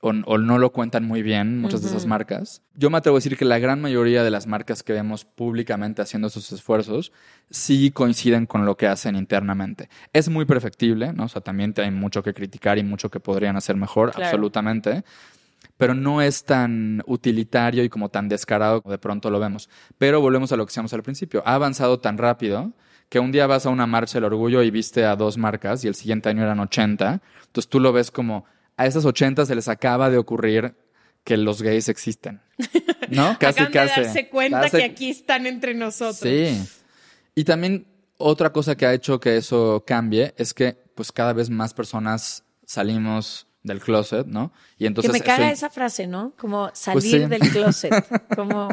o, o no lo cuentan muy bien muchas de esas marcas. Yo me atrevo a decir que la gran mayoría de las marcas que vemos públicamente haciendo esos esfuerzos sí coinciden con lo que hacen internamente. Es muy perfectible, ¿no? O sea, también hay mucho que criticar y mucho que podrían hacer mejor, Claro. absolutamente pero no es tan utilitario y como tan descarado como de pronto lo vemos. Pero volvemos a lo que decíamos al principio. Ha avanzado tan rápido que un día vas a una marcha del orgullo y viste a dos marcas y el siguiente año eran 80. Entonces tú lo ves como a esas 80 se les acaba de ocurrir que los gays existen. ¿No? (laughs) Casi, Acaban casi. de darse cuenta Casi- que aquí están entre nosotros. Sí. Y también otra cosa que ha hecho que eso cambie es que pues cada vez más personas salimos del closet, ¿no? Y entonces que me caga eso- esa frase, ¿no? Como salir Pues sí. del closet. (laughs) Como,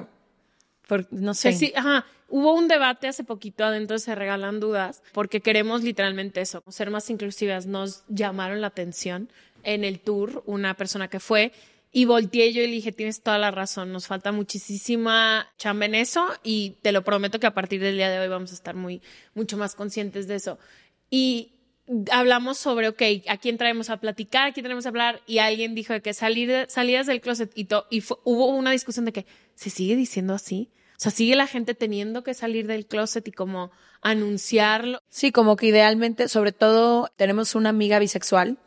por- no sé. Sí, ajá. Hubo un debate hace poquito adentro de Se Regalan Dudas, porque queremos literalmente eso, ser más inclusivas. Nos llamaron la atención en el tour una persona que fue y volteé yo y le dije, tienes toda la razón, nos falta muchísima chamba en eso y te lo prometo que a partir del día de hoy vamos a estar muy, mucho más conscientes de eso. Y hablamos sobre, ok, ¿a quién traemos a platicar? ¿A quién tenemos a hablar? Y alguien dijo que salir salidas del closet y, to- y fue- hubo una discusión de que se sigue diciendo así. O sea, sigue la gente teniendo que salir del closet y como anunciarlo. Sí, como que idealmente, sobre todo, tenemos una amiga bisexual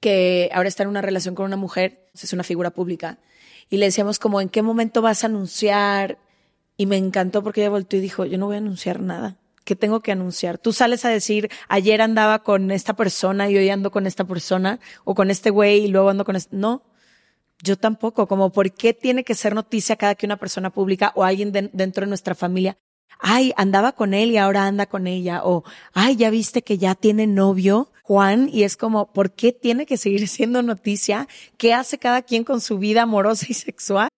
que ahora está en una relación con una mujer, es una figura pública, y le decíamos como, ¿en qué momento vas a anunciar? Y me encantó porque ella volteó y dijo, yo no voy a anunciar nada. ¿Qué tengo que anunciar? Tú sales a decir, ayer andaba con esta persona y hoy ando con esta persona, o con este güey y luego ando con este... No, yo tampoco, como por qué tiene que ser noticia cada que una persona pública o alguien de- dentro de nuestra familia, ay, andaba con él y ahora anda con ella, o ay, ya viste que ya tiene novio, Juan, y es como, ¿por qué tiene que seguir (laughs) siendo noticia? ¿Qué hace cada quien con su vida amorosa y sexual?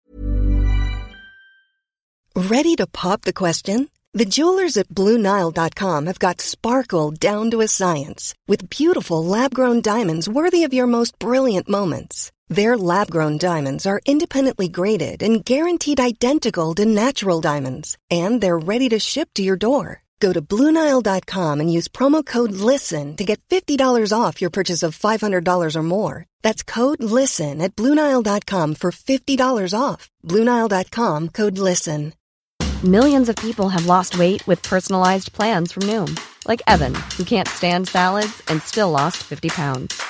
Ready to pop the question? The jewelers at BlueNile.com have got sparkle down to a science with beautiful lab grown diamonds worthy of your most brilliant moments. Their lab grown diamonds are independently graded and guaranteed identical to natural diamonds, and they're ready to ship to your door. Go to BlueNile.com and use promo code LISTEN to get $50 off your purchase of $500 or more. That's code LISTEN at BlueNile.com for $50 off. BlueNile.com code LISTEN. Millions of people have lost weight with personalized plans from Noom, like Evan, who can't stand salads and still lost 50 pounds.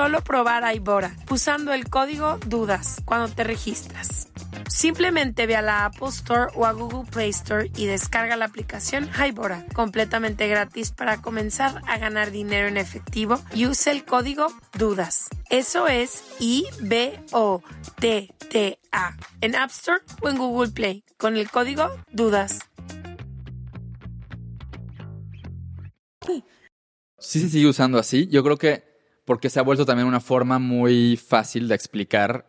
probar Hybora usando el código DUDAS cuando te registras. Simplemente ve a la Apple Store o a Google Play Store y descarga la aplicación Hybora, completamente gratis para comenzar a ganar dinero en efectivo y use el código DUDAS. Eso es I-B-O-T-T-A en App Store o en Google Play con el código DUDAS. Sí se sigue usando así. Yo creo que porque se ha vuelto también una forma muy fácil de explicar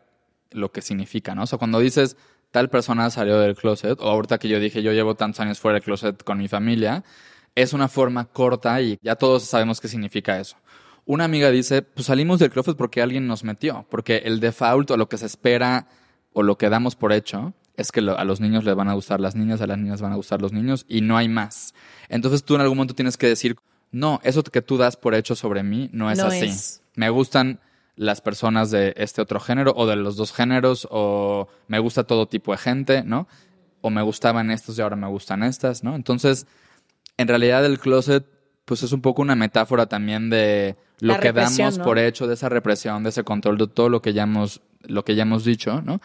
lo que significa, ¿no? O sea, cuando dices tal persona salió del closet, o ahorita que yo dije yo llevo tantos años fuera del closet con mi familia, es una forma corta y ya todos sabemos qué significa eso. Una amiga dice, pues salimos del closet porque alguien nos metió, porque el default o lo que se espera o lo que damos por hecho es que a los niños les van a gustar las niñas, a las niñas van a gustar los niños y no hay más. Entonces tú en algún momento tienes que decir, no, eso que tú das por hecho sobre mí no es No así. es. Me gustan las personas de este otro género o de los dos géneros o me gusta todo tipo de gente, ¿no? O me gustaban estos y ahora me gustan estas, ¿no? Entonces, en realidad el closet pues es un poco una metáfora también de lo que damos ¿no? por hecho, de esa represión, de ese control, de todo lo que ya hemos, lo que ya hemos dicho, ¿no?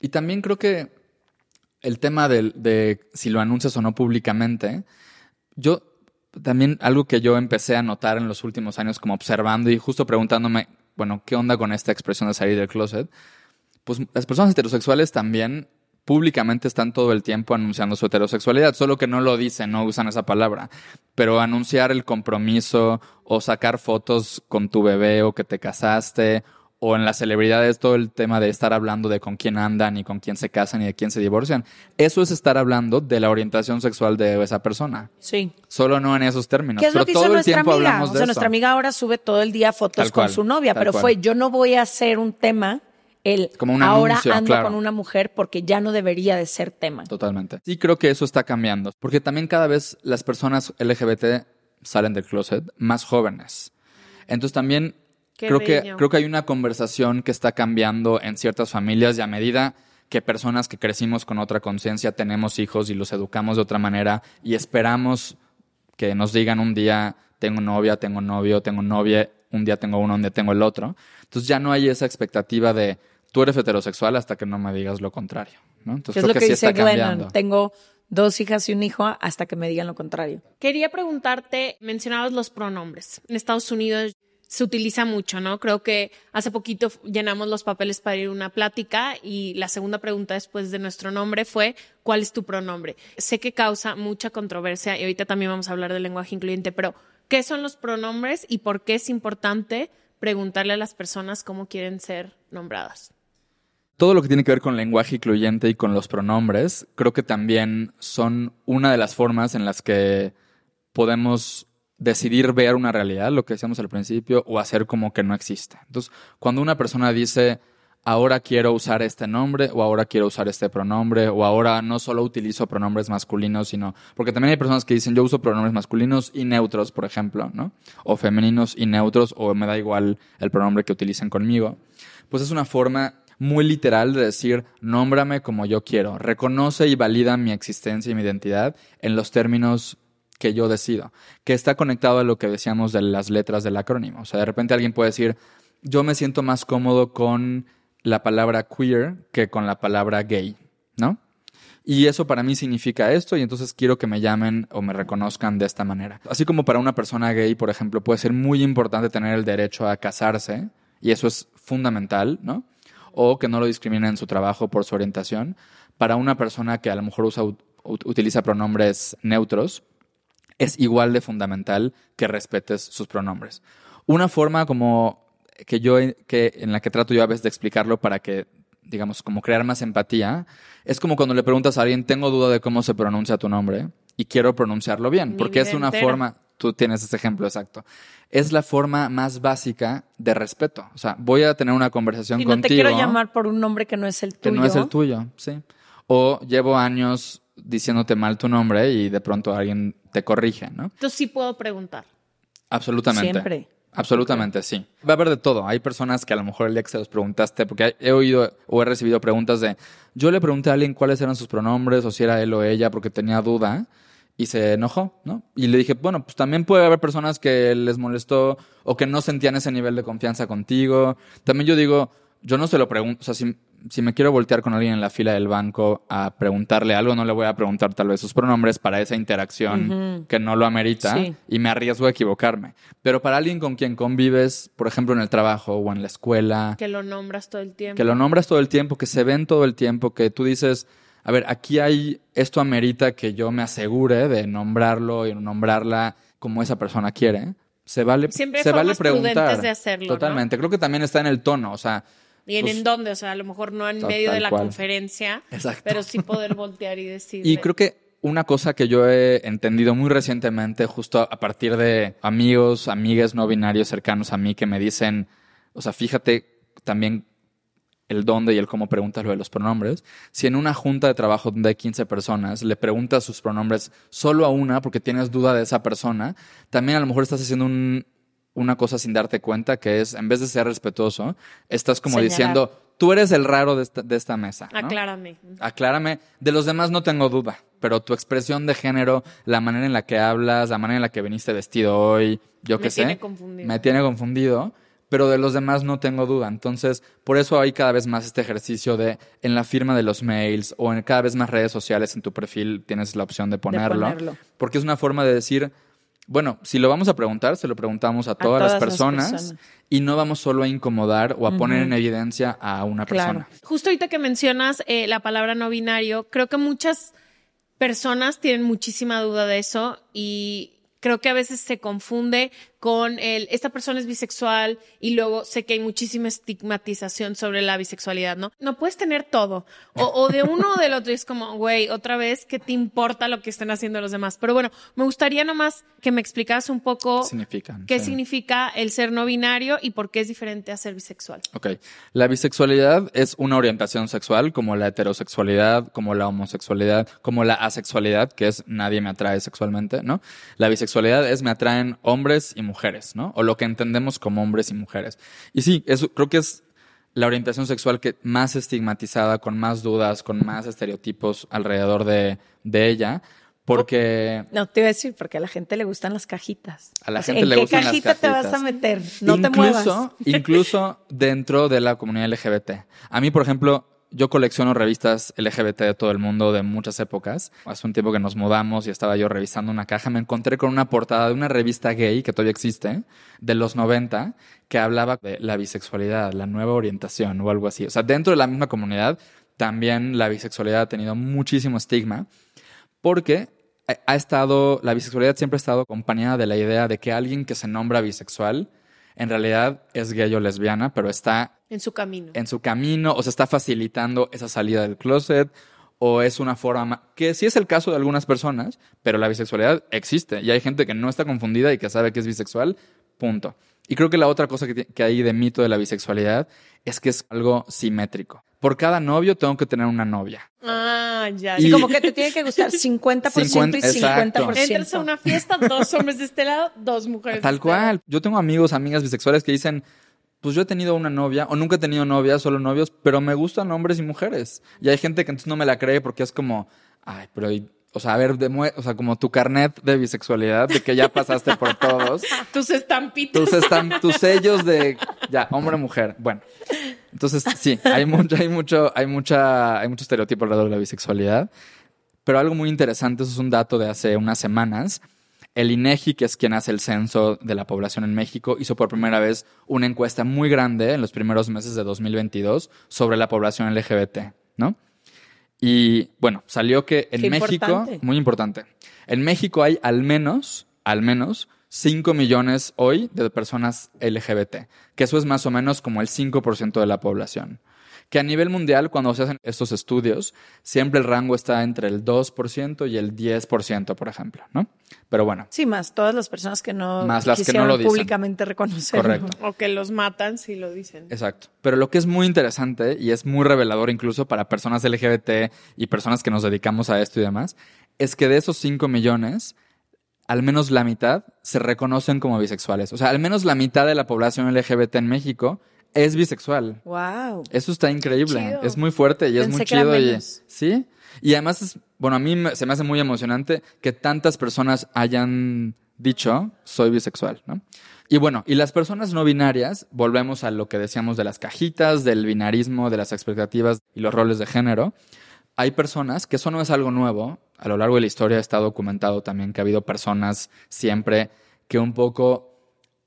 Y también creo que el tema de, si lo anuncias o no públicamente, yo también algo que yo empecé a notar en los últimos años como observando y justo preguntándome, bueno, ¿qué onda con esta expresión de salir del closet? Pues las personas heterosexuales también públicamente están todo el tiempo anunciando su heterosexualidad, solo que no lo dicen, no usan esa palabra. Pero anunciar el compromiso o sacar fotos con tu bebé o que te casaste o en las celebridades todo el tema de estar hablando de con quién andan y con quién se casan y de quién se divorcian. Eso es estar hablando de la orientación sexual de esa persona. Sí. Solo no en esos términos. ¿Qué es pero lo que todo hizo el nuestra tiempo amiga? hablamos O de sea, eso. nuestra amiga ahora sube todo el día fotos Tal con cual, su novia, pero cual. fue yo no voy a hacer un tema el Como un ahora anuncio, ando claro. con una mujer porque ya no debería de ser tema. Totalmente. Sí creo que eso está cambiando, porque también cada vez las personas LGBT salen del closet más jóvenes. Entonces también Qué creo que creo que hay una conversación que está cambiando en ciertas familias y a medida que personas que crecimos con otra conciencia tenemos hijos y los educamos de otra manera y esperamos que nos digan un día tengo novia, tengo novio, tengo novia, un día tengo uno, un día tengo el otro. Entonces ya no hay esa expectativa de tú eres heterosexual hasta que no me digas lo contrario, ¿no? Entonces es creo lo que, que sí dice está Glennon. cambiando. Tengo dos hijas y un hijo hasta que me digan lo contrario. Quería preguntarte, mencionabas los pronombres. En Estados Unidos se utiliza mucho, ¿no? Creo que hace poquito llenamos los papeles para ir a una plática y la segunda pregunta después de nuestro nombre fue ¿cuál es tu pronombre? Sé que causa mucha controversia y ahorita también vamos a hablar del lenguaje incluyente, pero ¿qué son los pronombres y por qué es importante preguntarle a las personas cómo quieren ser nombradas? Todo lo que tiene que ver con lenguaje incluyente y con los pronombres, creo que también son una de las formas en las que podemos decidir ver una realidad, lo que decíamos al principio, o hacer como que no existe. Entonces, cuando una persona dice, ahora quiero usar este nombre, o ahora quiero usar este pronombre, o ahora no solo utilizo pronombres masculinos, sino, porque también hay personas que dicen, yo uso pronombres masculinos y neutros, por ejemplo, ¿no? O femeninos y neutros, o me da igual el pronombre que utilicen conmigo. Pues es una forma muy literal de decir, nómbrame como yo quiero, reconoce y valida mi existencia y mi identidad en los términos que yo decido, que está conectado a lo que decíamos de las letras del acrónimo. O sea, de repente alguien puede decir, yo me siento más cómodo con la palabra queer que con la palabra gay, ¿no? Y eso para mí significa esto y entonces quiero que me llamen o me reconozcan de esta manera. Así como para una persona gay, por ejemplo, puede ser muy importante tener el derecho a casarse y eso es fundamental, ¿no? O que no lo discriminen en su trabajo por su orientación. Para una persona que a lo mejor usa, ut- utiliza pronombres neutros, es igual de fundamental que respetes sus pronombres. Una forma como que yo que en la que trato yo a veces de explicarlo para que digamos como crear más empatía es como cuando le preguntas a alguien tengo duda de cómo se pronuncia tu nombre y quiero pronunciarlo bien Mi porque es una entera. forma tú tienes ese ejemplo exacto. Es la forma más básica de respeto. O sea, voy a tener una conversación Y no contigo. te quiero llamar por un nombre que no es el que tuyo. no es el tuyo, sí. O llevo años diciéndote mal tu nombre y de pronto alguien te corrige, ¿no? Entonces sí puedo preguntar. Absolutamente. Siempre. Absolutamente, sí. Va a haber de todo. Hay personas que a lo mejor el día que se los preguntaste, porque he oído o he recibido preguntas de, yo le pregunté a alguien cuáles eran sus pronombres o si era él o ella porque tenía duda y se enojó, ¿no? Y le dije, bueno, pues también puede haber personas que les molestó o que no sentían ese nivel de confianza contigo. También yo digo, yo no se lo pregunto, o sea, si, si me quiero voltear con alguien en la fila del banco a preguntarle algo, no le voy a preguntar tal vez sus pronombres para esa interacción que no lo amerita Sí. y me arriesgo a equivocarme. Pero para alguien con quien convives, por ejemplo, en el trabajo o en la escuela, Que lo nombras todo el tiempo. que lo nombras todo el tiempo, que se ven todo el tiempo, que tú dices, a ver, aquí hay, esto amerita que yo me asegure de nombrarlo y nombrarla como esa persona quiere. Se vale, Siempre hay se vale formas preguntar. de hacerlo, ¿no? Totalmente. Creo que también está en el tono, o sea, ¿Y en, pues, en dónde? O sea, a lo mejor no en medio de la cual. conferencia, Exacto. pero sí poder voltear y decir. Y creo que una cosa que yo he entendido muy recientemente, justo a partir de amigos, amigas no binarios cercanos a mí que me dicen, o sea, fíjate también el dónde y el cómo preguntas lo de los pronombres. Si en una junta de trabajo donde hay 15 personas le preguntas sus pronombres solo a una porque tienes duda de esa persona, también a lo mejor estás haciendo un- una cosa sin darte cuenta, que es, en vez de ser respetuoso, estás como Señalar. diciendo, tú eres el raro de esta, de esta mesa. ¿no? Aclárame. Aclárame, de los demás no tengo duda, pero tu expresión de género, la manera en la que hablas, la manera en la que viniste vestido hoy, yo Me qué sé, tiene confundido. me tiene confundido, pero de los demás no tengo duda. Entonces, por eso hay cada vez más este ejercicio de en la firma de los mails o en cada vez más redes sociales en tu perfil tienes la opción de ponerlo, ponerlo. porque es una forma de decir, bueno, si lo vamos a preguntar, se lo preguntamos a todas, las todas las personas, personas. y no vamos solo a incomodar o a poner en evidencia a una Claro. persona. Justo ahorita que mencionas eh, la palabra no binario, creo que muchas personas tienen muchísima duda de eso y creo que a veces se confunde con el, esta persona es bisexual y luego sé que hay muchísima estigmatización sobre la bisexualidad, ¿no? No puedes tener todo. O, o de uno o del otro. Y es como, güey, otra vez, ¿qué te importa lo que estén haciendo los demás? Pero bueno, me gustaría nomás que me explicaras un poco Significan, qué sí. significa el ser no binario y por qué es diferente a ser bisexual. Ok. La bisexualidad es una orientación sexual, como la heterosexualidad, como la homosexualidad, como la asexualidad, que es nadie me atrae sexualmente, ¿no? La bisexualidad es me atraen hombres y mujeres, ¿no? O lo que entendemos como hombres y mujeres. Y sí, eso creo que es la orientación sexual que más estigmatizada, con más dudas, con más estereotipos alrededor de, de ella, porque No, te iba a decir, porque a la gente le gustan las cajitas. A la O sea, gente ¿en le qué gustan las cajita te vas a cajitas. meter? No te muevas. incluso dentro de la comunidad LGBT. A mí, por ejemplo, yo colecciono revistas LGBT de todo el mundo de muchas épocas. Hace un tiempo que nos mudamos y estaba yo revisando una caja, me encontré con una portada de una revista gay que todavía existe, de los 90, que hablaba de la bisexualidad, la nueva orientación o algo así. O sea, dentro de la misma comunidad, también la bisexualidad ha tenido muchísimo estigma porque ha- estado, la bisexualidad siempre ha estado acompañada de la idea de que alguien que se nombra bisexual en realidad es gay o lesbiana, pero está En su camino. en su camino o se está facilitando esa salida del closet o es una forma que sí es el caso de algunas personas, pero la bisexualidad existe y hay gente que no está confundida y que sabe que es bisexual, punto. Y creo que la otra cosa que, hay de mito de la bisexualidad es que es algo simétrico. Por cada novio tengo que tener una novia. Ah, ya. Y- como que te tiene que gustar 50% y 50%. Exacto. Entras a una fiesta, dos hombres de este lado, dos mujeres de Tal este lado. cual. Yo tengo amigos, amigas bisexuales que dicen, pues yo he tenido una novia o nunca he tenido novia, solo novios, pero me gustan hombres y mujeres. Y hay gente que entonces no me la cree porque es como, ay, pero, o sea, a ver, o sea, como tu carnet de bisexualidad, de que ya pasaste por todos. (laughs) Tus estampitas. Tus, estam- tus sellos de, ya, hombre, mujer. Bueno, entonces sí, hay mucho, hay mucho, hay mucha, hay mucho estereotipo alrededor de la bisexualidad. Pero algo muy interesante, eso es un dato de hace unas semanas. El INEGI, que es quien hace el censo de la población en México, hizo por primera vez una encuesta muy grande en los primeros meses de 2022 sobre la población LGBT, ¿no? Y bueno, salió que en Qué México, importante. muy importante, en México hay al menos, al menos 5 millones hoy de personas LGBT, que eso es más o menos como el 5% de la población. Que a nivel mundial, cuando se hacen estos estudios, siempre el rango está entre el 2% y el 10%, por ejemplo, ¿no? Pero bueno. Sí, más todas las personas que no Más las que no quisieron lo dicen. públicamente reconocerlo. Correcto. O que los matan si lo dicen. Exacto. Pero lo que es muy interesante y es muy revelador incluso para personas LGBT y personas que nos dedicamos a esto y demás, es que de esos 5 millones, al menos la mitad se reconocen como bisexuales. O sea, al menos la mitad de la población LGBT en México es bisexual. Wow. Eso está increíble. chido. Es muy fuerte y es muy que chido. Y, sí. Y además, es, bueno, a mí se me hace muy emocionante que tantas personas hayan dicho soy bisexual, ¿no? Y bueno, y las personas no binarias, volvemos a lo que decíamos de las cajitas, del binarismo, de las expectativas y los roles de género. Hay personas que eso no es algo nuevo. A lo largo de la historia está documentado también que ha habido personas siempre que un poco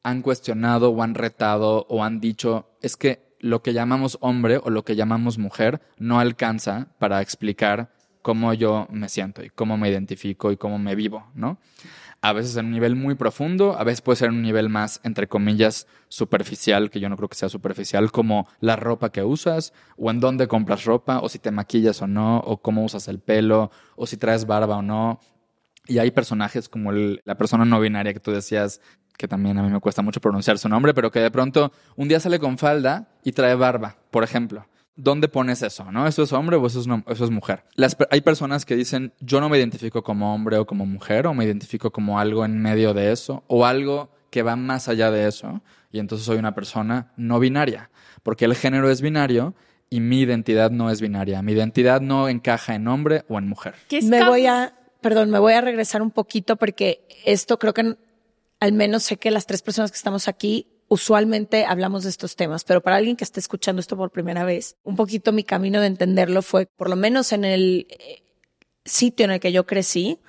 han cuestionado o han retado o han dicho es que lo que llamamos hombre o lo que llamamos mujer no alcanza para explicar cómo yo me siento y cómo me identifico y cómo me vivo, ¿no? A veces en un nivel muy profundo, a veces puede ser en un nivel más, entre comillas, superficial, que yo no creo que sea superficial, como la ropa que usas, o en dónde compras ropa, o si te maquillas o no, o cómo usas el pelo, o si traes barba o no, y hay personajes como la persona no binaria que tú decías, que también a mí me cuesta mucho pronunciar su nombre, pero que de pronto un día sale con falda y trae barba, por ejemplo. ¿Dónde pones eso? ¿No? ¿Eso es hombre o eso es, no- eso es mujer? Las hay personas que dicen, yo no me identifico como hombre o como mujer, o me identifico como algo en medio de eso, o algo que va más allá de eso, y entonces soy una persona no binaria, porque el género es binario y mi identidad no es binaria. Mi identidad no encaja en hombre o en mujer. ¿Qué Me voy a, perdón, me voy a regresar un poquito porque esto creo que al menos sé que las tres personas que estamos aquí usualmente hablamos de estos temas, pero para alguien que esté escuchando esto por primera vez, un poquito mi camino de entenderlo fue, por lo menos en el eh, sitio en el que yo crecí,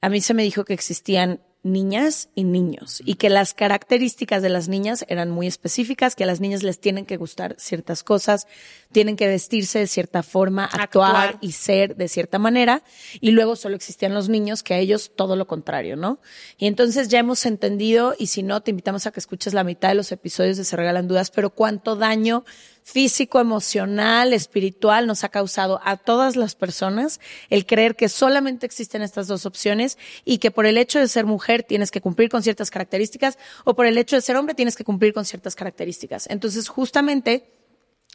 a mí se me dijo que existían niñas y niños y que las características de las niñas eran muy específicas, que a las niñas les tienen que gustar ciertas cosas, tienen que vestirse de cierta forma, actuar, Actuar. y ser de cierta manera, y luego solo existían los niños que a ellos todo lo contrario, ¿no? Y entonces ya hemos entendido, y si no, te invitamos a que escuches la mitad de los episodios de Se Regalan Dudas, pero cuánto daño físico, emocional, espiritual nos ha causado a todas las personas el creer que solamente existen estas dos opciones y que por el hecho de ser mujer tienes que cumplir con ciertas características o por el hecho de ser hombre tienes que cumplir con ciertas características. Entonces, justamente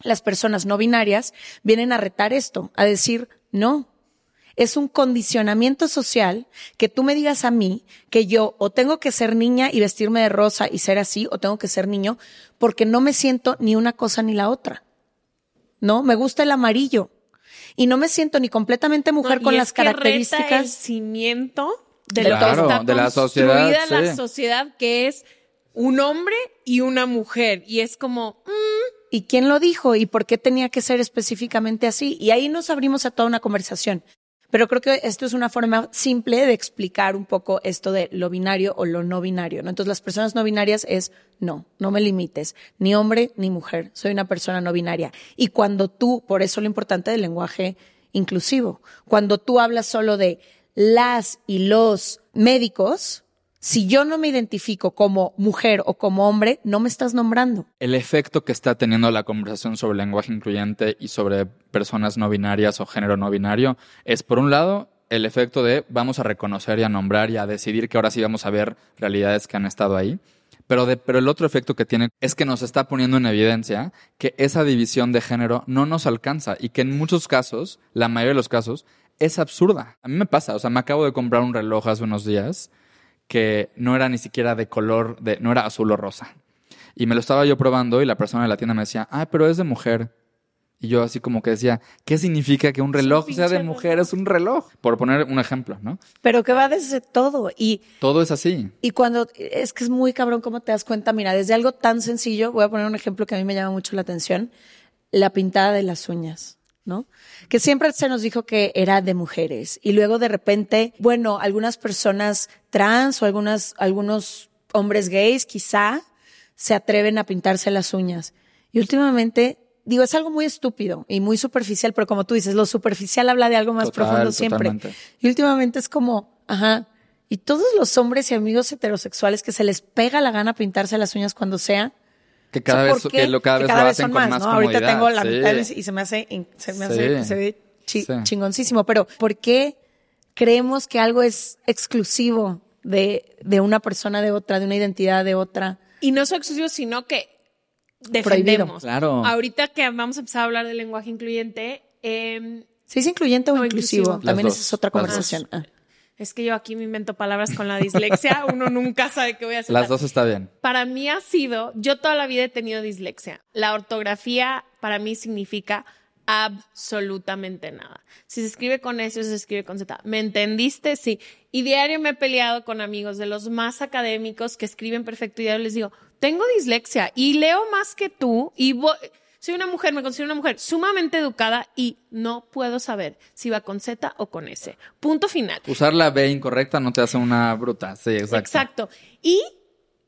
las personas no binarias vienen a retar esto, a decir, no, es un condicionamiento social que tú me digas a mí que yo o tengo que ser niña y vestirme de rosa y ser así, o tengo que ser niño, porque no me siento ni una cosa ni la otra. No, me gusta el amarillo. Y no me siento ni completamente mujer No, con las es que reta el características. cimiento de De lo Claro, que está de la sociedad, construida la sí. sociedad, que es un hombre y una mujer. Y es como, mm, ¿Y quién lo dijo? ¿Y por qué tenía que ser específicamente así? Y ahí nos abrimos a toda una conversación. Pero creo que esto es una forma simple de explicar un poco esto de lo binario o lo no binario. ¿no? Entonces, las personas no binarias es no, no me limites, ni hombre ni mujer, soy una persona no binaria. Y cuando tú, por eso lo importante del lenguaje inclusivo, cuando tú hablas solo de las y los médicos, si yo no me identifico como mujer o como hombre, no me estás nombrando. el efecto que está teniendo la conversación sobre lenguaje incluyente y sobre personas no binarias o género no binario es, por un lado, el efecto de vamos a reconocer y a nombrar y a decidir que ahora sí vamos a ver realidades que han estado ahí. Pero, de- el otro efecto que tiene es que nos está poniendo en evidencia que esa división de género no nos alcanza y que en muchos casos, la mayoría de los casos, es absurda. A mí me pasa, o sea, me acabo de comprar un reloj hace unos días que no era ni siquiera de color, de, no era azul o rosa. Y me lo estaba yo probando y la persona de la tienda me decía, ah, pero es de mujer. Y yo así como que decía, ¿qué significa que un reloj sea de mujer? Es un reloj. Por poner un ejemplo, ¿no? Pero que va desde todo. Y, Todo es así. y cuando, es que es muy cabrón cómo te das cuenta, mira, desde algo tan sencillo, voy a poner un ejemplo que a mí me llama mucho la atención, la pintada de las uñas. ¿No? Que siempre se nos dijo que era de mujeres y luego de repente, bueno, algunas personas trans o algunas, algunos hombres gays quizá se atreven a pintarse las uñas. Y últimamente, digo, es algo muy estúpido y muy superficial, pero como tú dices, lo superficial habla de algo más Total, profundo siempre. totalmente. Y últimamente es como, ajá, Y todos los hombres y amigos heterosexuales que se les pega la gana pintarse las uñas cuando sea. Que cada O sea, vez, ¿por que lo, cada Que vez lo hacen son con más, más ¿no? Ahorita tengo la Sí. mitad y se me hace, se me hace, Sí. se ve chi- Sí. chingoncísimo. Pero ¿por qué creemos que algo es exclusivo de, de una persona de otra, de una identidad de otra? Y no solo exclusivo, sino que defendemos. Claro. Ahorita que vamos a empezar a hablar del lenguaje incluyente, eh, ¿Sí es incluyente o, O inclusivo? inclusivo. También esa es otra conversación. Ah. Es que yo aquí me invento palabras con la dislexia, (laughs) uno nunca sabe qué voy a hacer. Las dos está bien. Para mí ha sido, yo toda la vida he tenido dislexia. La ortografía para mí significa absolutamente nada. Si se escribe con S o se escribe con Z. ¿Me entendiste? Sí. Y diario me he peleado con amigos de los más académicos que escriben perfecto y diario les digo, tengo dislexia y leo más que tú y voy- soy una mujer, me considero una mujer sumamente educada y no puedo saber si va con Z o con S. Punto final. Usar la B incorrecta no te hace una bruta. Sí, exacto. Exacto. Y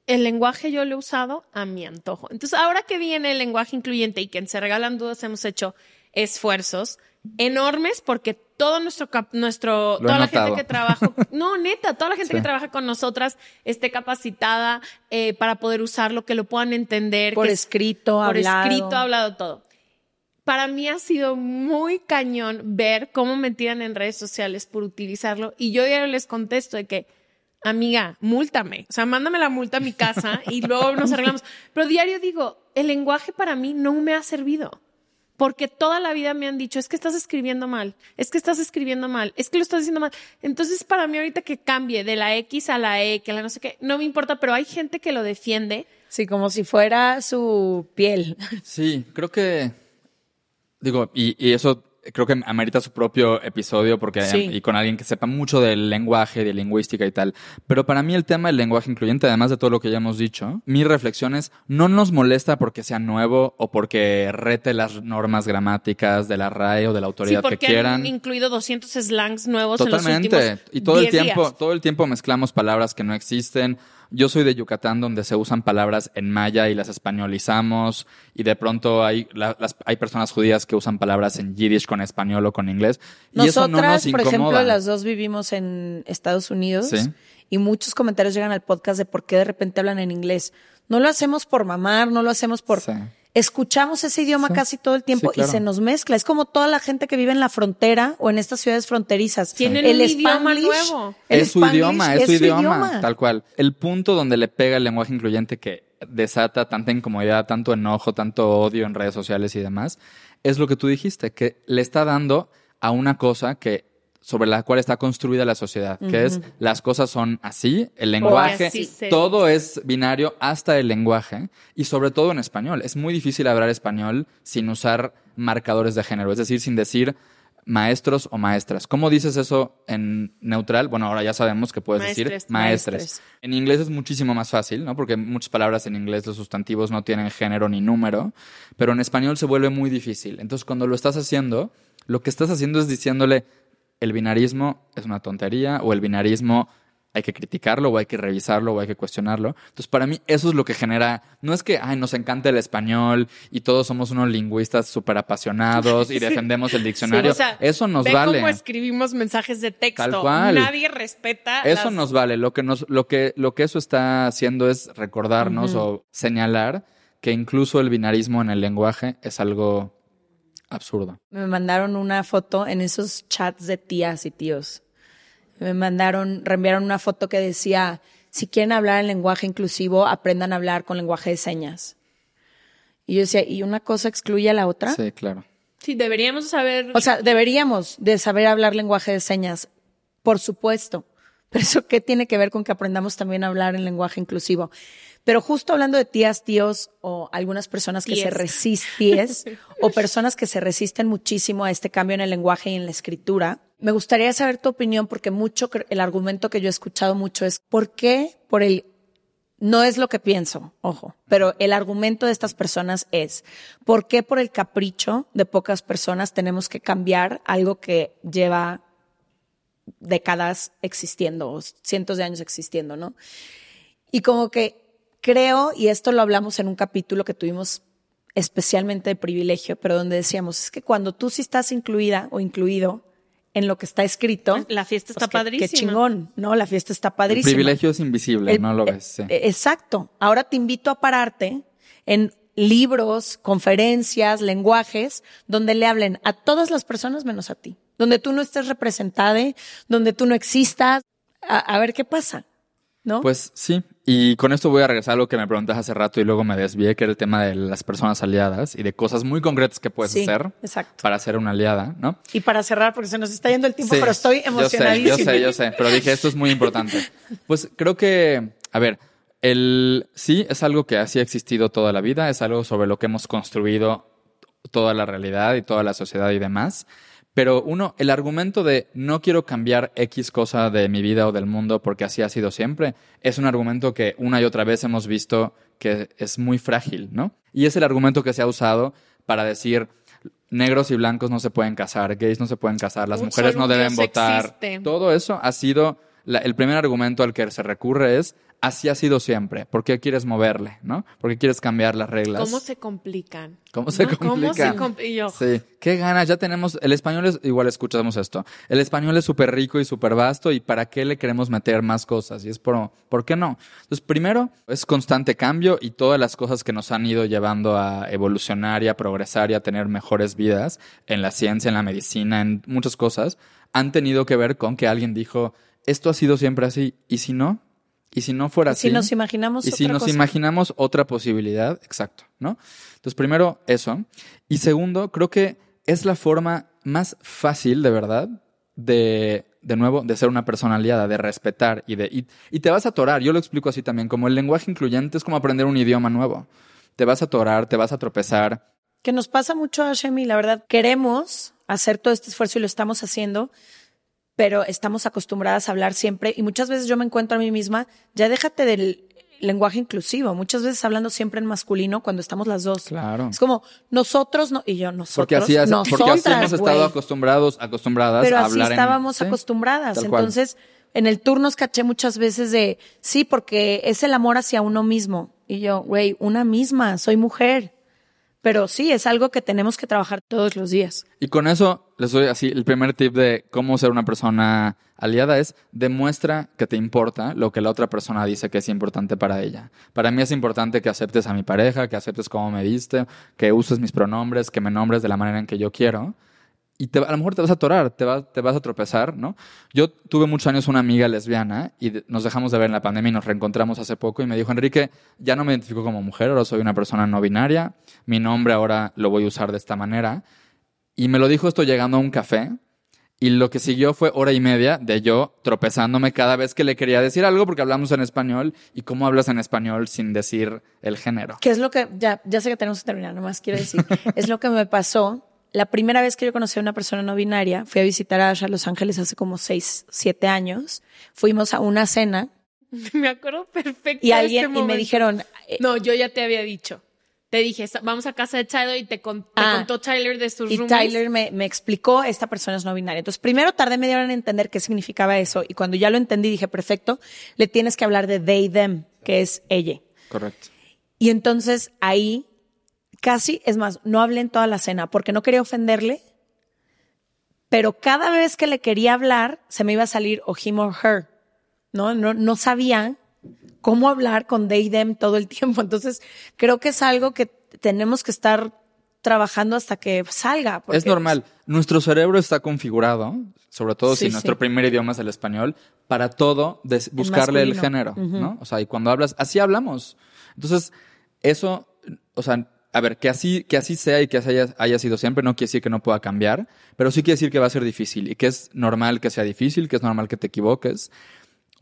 el lenguaje yo lo he usado a mi antojo. Entonces, ahora que viene el lenguaje incluyente y que en Se Regalan Dudas hemos hecho esfuerzos enormes porque todo nuestro, nuestro Lo toda la notado. gente que trabaja, (laughs) no, neta, toda la gente Sí. que trabaja con nosotras esté capacitada eh, para poder usarlo, que lo puedan entender. Por que- escrito, por hablado. escrito, hablado todo. Para mí ha sido muy cañón ver cómo me tiran en redes sociales por utilizarlo y yo ya les contesto de que, amiga, múltame, o sea, mándame la multa a mi casa y luego nos arreglamos. (laughs) Pero diario digo, el lenguaje para mí no me ha servido. Porque toda la vida me han dicho, es que estás escribiendo mal, es que estás escribiendo mal, es que lo estás diciendo mal. Entonces, para mí ahorita que cambie de la X a la E, que la no sé qué, no me importa, pero hay gente que lo defiende. Sí, como si fuera su piel. Sí, creo que. Digo, y, y eso creo que amerita su propio episodio porque Sí. y con alguien que sepa mucho del lenguaje, de lingüística y tal. Pero para mí el tema del lenguaje incluyente, además de todo lo que ya hemos dicho, mi reflexión es no nos molesta porque sea nuevo o porque rete las normas gramáticas de la RAE o de la Sí, autoridad que quieran. han incluido 200 slangs nuevos en Totalmente. los últimos Y todo el 10 tiempo, días. todo el tiempo mezclamos palabras que no existen. Yo soy de Yucatán, donde se usan palabras en maya y las españolizamos. Y de pronto hay, la- las, hay personas judías que usan palabras en yiddish con español o con inglés. Y eso no Nosotras, nos por ejemplo, las dos vivimos en Estados Unidos Sí. y muchos comentarios llegan al podcast de por qué de repente hablan en inglés. No lo hacemos por mamar, no lo hacemos por... Sí. Escuchamos ese idioma Sí. casi todo el tiempo Sí, claro. y se nos mezcla. Es como toda la gente que vive en la frontera o en estas ciudades fronterizas. Tienen el un idioma nuevo. el es su Spanglish idioma, es, su idioma, tal cual. El punto donde le pega el lenguaje incluyente que desata tanta incomodidad, tanto enojo, tanto odio en redes sociales y demás, es lo que tú dijiste, que le está dando a una cosa que sobre la cual está construida la sociedad, que es las cosas son así, el lenguaje, así todo es binario hasta el lenguaje y sobre todo en español. Es muy difícil hablar español sin usar marcadores de género, es decir, sin decir maestros o maestras. ¿Cómo dices eso en neutral? Bueno, ahora ya sabemos que puedes decir maestres. maestres. En inglés es muchísimo más fácil, ¿no? Porque muchas palabras en inglés los sustantivos no tienen género ni número, pero en español se vuelve muy difícil. Entonces, cuando lo estás haciendo, lo que estás haciendo es diciéndole el binarismo es una tontería o el binarismo hay que criticarlo o hay que revisarlo o hay que cuestionarlo. Entonces, para mí eso es lo que genera, no es que, ay, nos encanta el español y todos somos unos lingüistas súper apasionados y (laughs) defendemos el diccionario. O sea, eso nos ve vale. cómo escribimos mensajes de texto. Tal cual. Nadie respeta. Eso las- nos vale. Lo que, nos, lo, que, lo que eso está haciendo es recordarnos o señalar que incluso el binarismo en el lenguaje es algo absurdo. Me mandaron una foto en esos chats de tías y tíos. Me mandaron, reenviaron una foto que decía, si quieren hablar en lenguaje inclusivo, aprendan a hablar con lenguaje de señas. Y yo decía, ¿y una cosa excluye a la otra? Sí, claro. Sí, deberíamos saber. O sea, deberíamos de saber hablar lenguaje de señas, por supuesto. Pero eso qué tiene que ver con que aprendamos también a hablar en lenguaje inclusivo. Pero justo hablando de tías, tíos o algunas personas que se resisten (laughs) o personas que se resisten muchísimo a este cambio en el lenguaje y en la escritura, me gustaría saber tu opinión porque mucho el argumento que yo he escuchado mucho es ¿por qué por el no es lo que pienso, ojo, pero el argumento de estas personas es, ¿por qué por el capricho de pocas personas tenemos que cambiar algo que lleva décadas existiendo, o cientos de años existiendo, ¿no? Y como que creo, y esto lo hablamos en un capítulo que tuvimos especialmente de privilegio, pero donde decíamos, es que cuando tú sí estás incluida o incluido en lo que está escrito. La fiesta está pues, qué- padrísima. Qué chingón, ¿no? La fiesta está El padrísima. privilegio es invisible, El- no lo eh, ves. sí. eh, Exacto. Ahora te invito a pararte en libros, conferencias, lenguajes, donde le hablen a todas las personas menos a ti. Donde tú no estés representada, donde tú no existas. A, a ver qué pasa, ¿no? Pues sí, y con esto voy a regresar a lo que me preguntas hace rato y luego me desvié, que era el tema de las personas aliadas y de cosas muy concretas que puedes Sí, hacer exacto. para ser una aliada, ¿no? Y para cerrar, porque se nos está yendo el tiempo, Sí, pero estoy yo sé. Yo sé, yo sé, pero dije, esto es muy importante. Pues creo que, a ver, el sí es algo que así ha existido toda la vida, es algo sobre lo que hemos construido toda la realidad y toda la sociedad y demás. Pero uno, el argumento de no quiero cambiar X cosa de mi vida o del mundo porque así ha sido siempre, es un argumento que una y otra vez hemos visto que es muy frágil, ¿no? Y es el argumento que se ha usado para decir negros y blancos no se pueden casar, gays no se pueden casar, las Un mujeres no deben votar. existe. Todo eso ha sido, la- el primer argumento al que se recurre es, así ha sido siempre, ¿por qué quieres moverle, no? ¿Por qué quieres cambiar las reglas? ¿Cómo se complican? ¿Cómo se ¿No? ¿Cómo se compl- y yo, Sí, qué ganas, ya tenemos, el español es, igual escuchamos esto, el español es súper rico y súper vasto y ¿para qué le queremos meter más cosas? Y es por, ¿por qué no? Entonces, primero, es constante cambio y todas las cosas que nos han ido llevando a evolucionar y a progresar y a tener mejores vidas en la ciencia, en la medicina, en muchas cosas, han tenido que ver con que alguien dijo, esto ha sido siempre así, ¿y si no? ¿Y si no fuera Y si así? nos imaginamos Y si otra nos cosa. imaginamos otra posibilidad, exacto, ¿no? Entonces, primero, eso. Y segundo, creo que es la forma más fácil, de verdad, de, de nuevo, de ser una persona aliada, de respetar y de. Y, y te vas a atorar. Yo lo explico así también, como el lenguaje incluyente es como aprender un idioma nuevo. Te vas a atorar, te vas a tropezar. que nos pasa mucho a Shemi, la verdad, queremos hacer todo este esfuerzo y lo estamos haciendo, pero estamos acostumbradas a hablar siempre y muchas veces yo me encuentro a mí misma, ya déjate del lenguaje inclusivo, muchas veces hablando siempre en masculino cuando estamos las dos. Claro. Es como nosotros no y yo nosotros, Porque así, es- porque así nosotras, hemos estado acostumbrados, acostumbradas pero a así hablar estábamos acostumbradas. Entonces, en el tour nos caché muchas veces de, sí, porque es el amor hacia uno mismo. Y yo, güey, una misma, soy mujer. Pero sí, es algo que tenemos que trabajar todos los días. Y con eso les doy así el primer tip de cómo ser una persona aliada es demuestra que te importa lo que la otra persona dice que es importante para ella. Para mí es importante que aceptes a mi pareja, que aceptes cómo me viste, que uses mis pronombres, que me nombres de la manera en que yo quiero. Y te- a lo mejor te vas a atorar, te, va- te vas a tropezar, ¿no? Yo tuve muchos años una amiga lesbiana y nos dejamos de ver en la pandemia y nos reencontramos hace poco y me dijo, Enrique, ya no me identifico como mujer, ahora soy una persona no binaria, mi nombre ahora lo voy a usar de esta manera. Y me lo dijo esto llegando a un café. Y lo que siguió fue hora y media de yo tropezándome cada vez que le quería decir algo porque hablamos en español. ¿Y cómo hablas en español sin decir el género? Que es lo que, ya, ya sé que tenemos que terminar, nomás quiero decir, (laughs) es lo que me pasó. La primera vez que yo conocí a una persona no binaria, fui a visitar a Asha a Los Ángeles hace como seis, siete años. Fuimos a una cena (laughs) me acuerdo perfecto. y alguien, este y me dijeron, eh, No, yo ya te había dicho. Te dije, "Sa- vamos a casa de Tyler y te, con- te Ah. contó Tyler de sus Y. Tyler me, me explicó, esta persona es no binaria. Entonces, primero tardé media hora en entender qué significaba eso. Y cuando ya lo entendí, dije, perfecto, le tienes que hablar de they, them, que es ella. Correcto. Y entonces ahí casi, es más, no hablé en toda la cena porque no quería ofenderle, pero cada vez que le quería hablar, se me iba a salir o him or her. No, no, no sabía cómo hablar con they, them todo el tiempo. Entonces, creo que es algo que tenemos que estar trabajando hasta que salga. Es normal. Nuestro cerebro está configurado, sobre todo Sí, si nuestro sí. primer idioma es el español, para todo buscarle el género, ¿no? O sea, y cuando hablas, así hablamos. Entonces, eso, o sea, a ver, que así, que así sea y que así haya, haya sido siempre, no quiere decir que no pueda cambiar, pero sí quiere decir que va a ser difícil y que es normal que sea difícil, que es normal que te equivoques.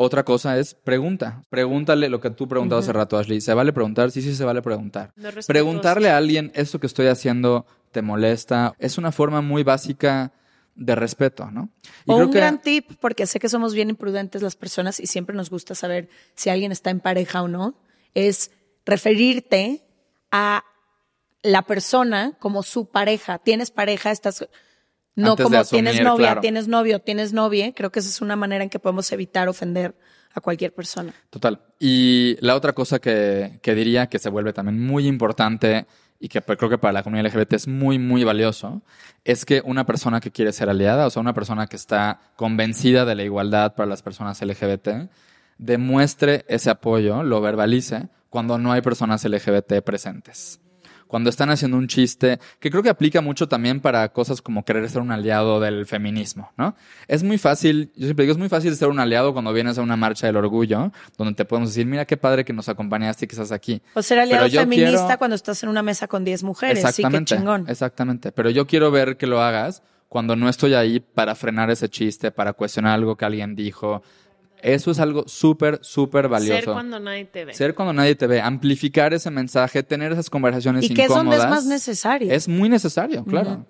Otra cosa es pregunta. Pregúntale lo que tú preguntabas hace rato, Ashley. ¿Se vale preguntar? Sí, sí, se vale preguntar. No. Preguntarle a alguien, ¿esto que estoy haciendo te molesta? Es una forma muy básica de respeto, ¿no? Y O creo un que- gran tip, porque sé que somos bien imprudentes las personas y siempre nos gusta saber si alguien está en pareja o no, es referirte a la persona como su pareja. Tienes pareja, estás no Antes como asumir, tienes novia, claro. tienes novio, tienes novia. Creo que esa es una manera en que podemos evitar ofender a cualquier persona. Total. Y la otra cosa que, que diría que se vuelve también muy importante y que creo que para la comunidad LGBT es muy, muy valioso, es que una persona que quiere ser aliada, o sea, una persona que está convencida de la igualdad para las personas LGBT, demuestre ese apoyo, lo verbalice, cuando no hay personas LGBT presentes cuando están haciendo un chiste, que creo que aplica mucho también para cosas como querer ser un aliado del feminismo, ¿no? Es muy fácil, yo siempre digo, es muy fácil ser un aliado cuando vienes a una marcha del orgullo, donde te podemos decir, mira qué padre que nos acompañaste y que estás aquí. O ser aliado feminista cuando estás en una mesa con 10 mujeres, exactamente, sí, qué chingón. Exactamente, pero yo quiero ver que lo hagas cuando no estoy ahí para frenar ese chiste, para cuestionar algo que alguien dijo, eso es algo súper, súper valioso. Ser cuando nadie te ve. Ser cuando nadie te ve. Amplificar ese mensaje, tener esas conversaciones incómodas. Y que es donde es más necesario. Es muy necesario, claro.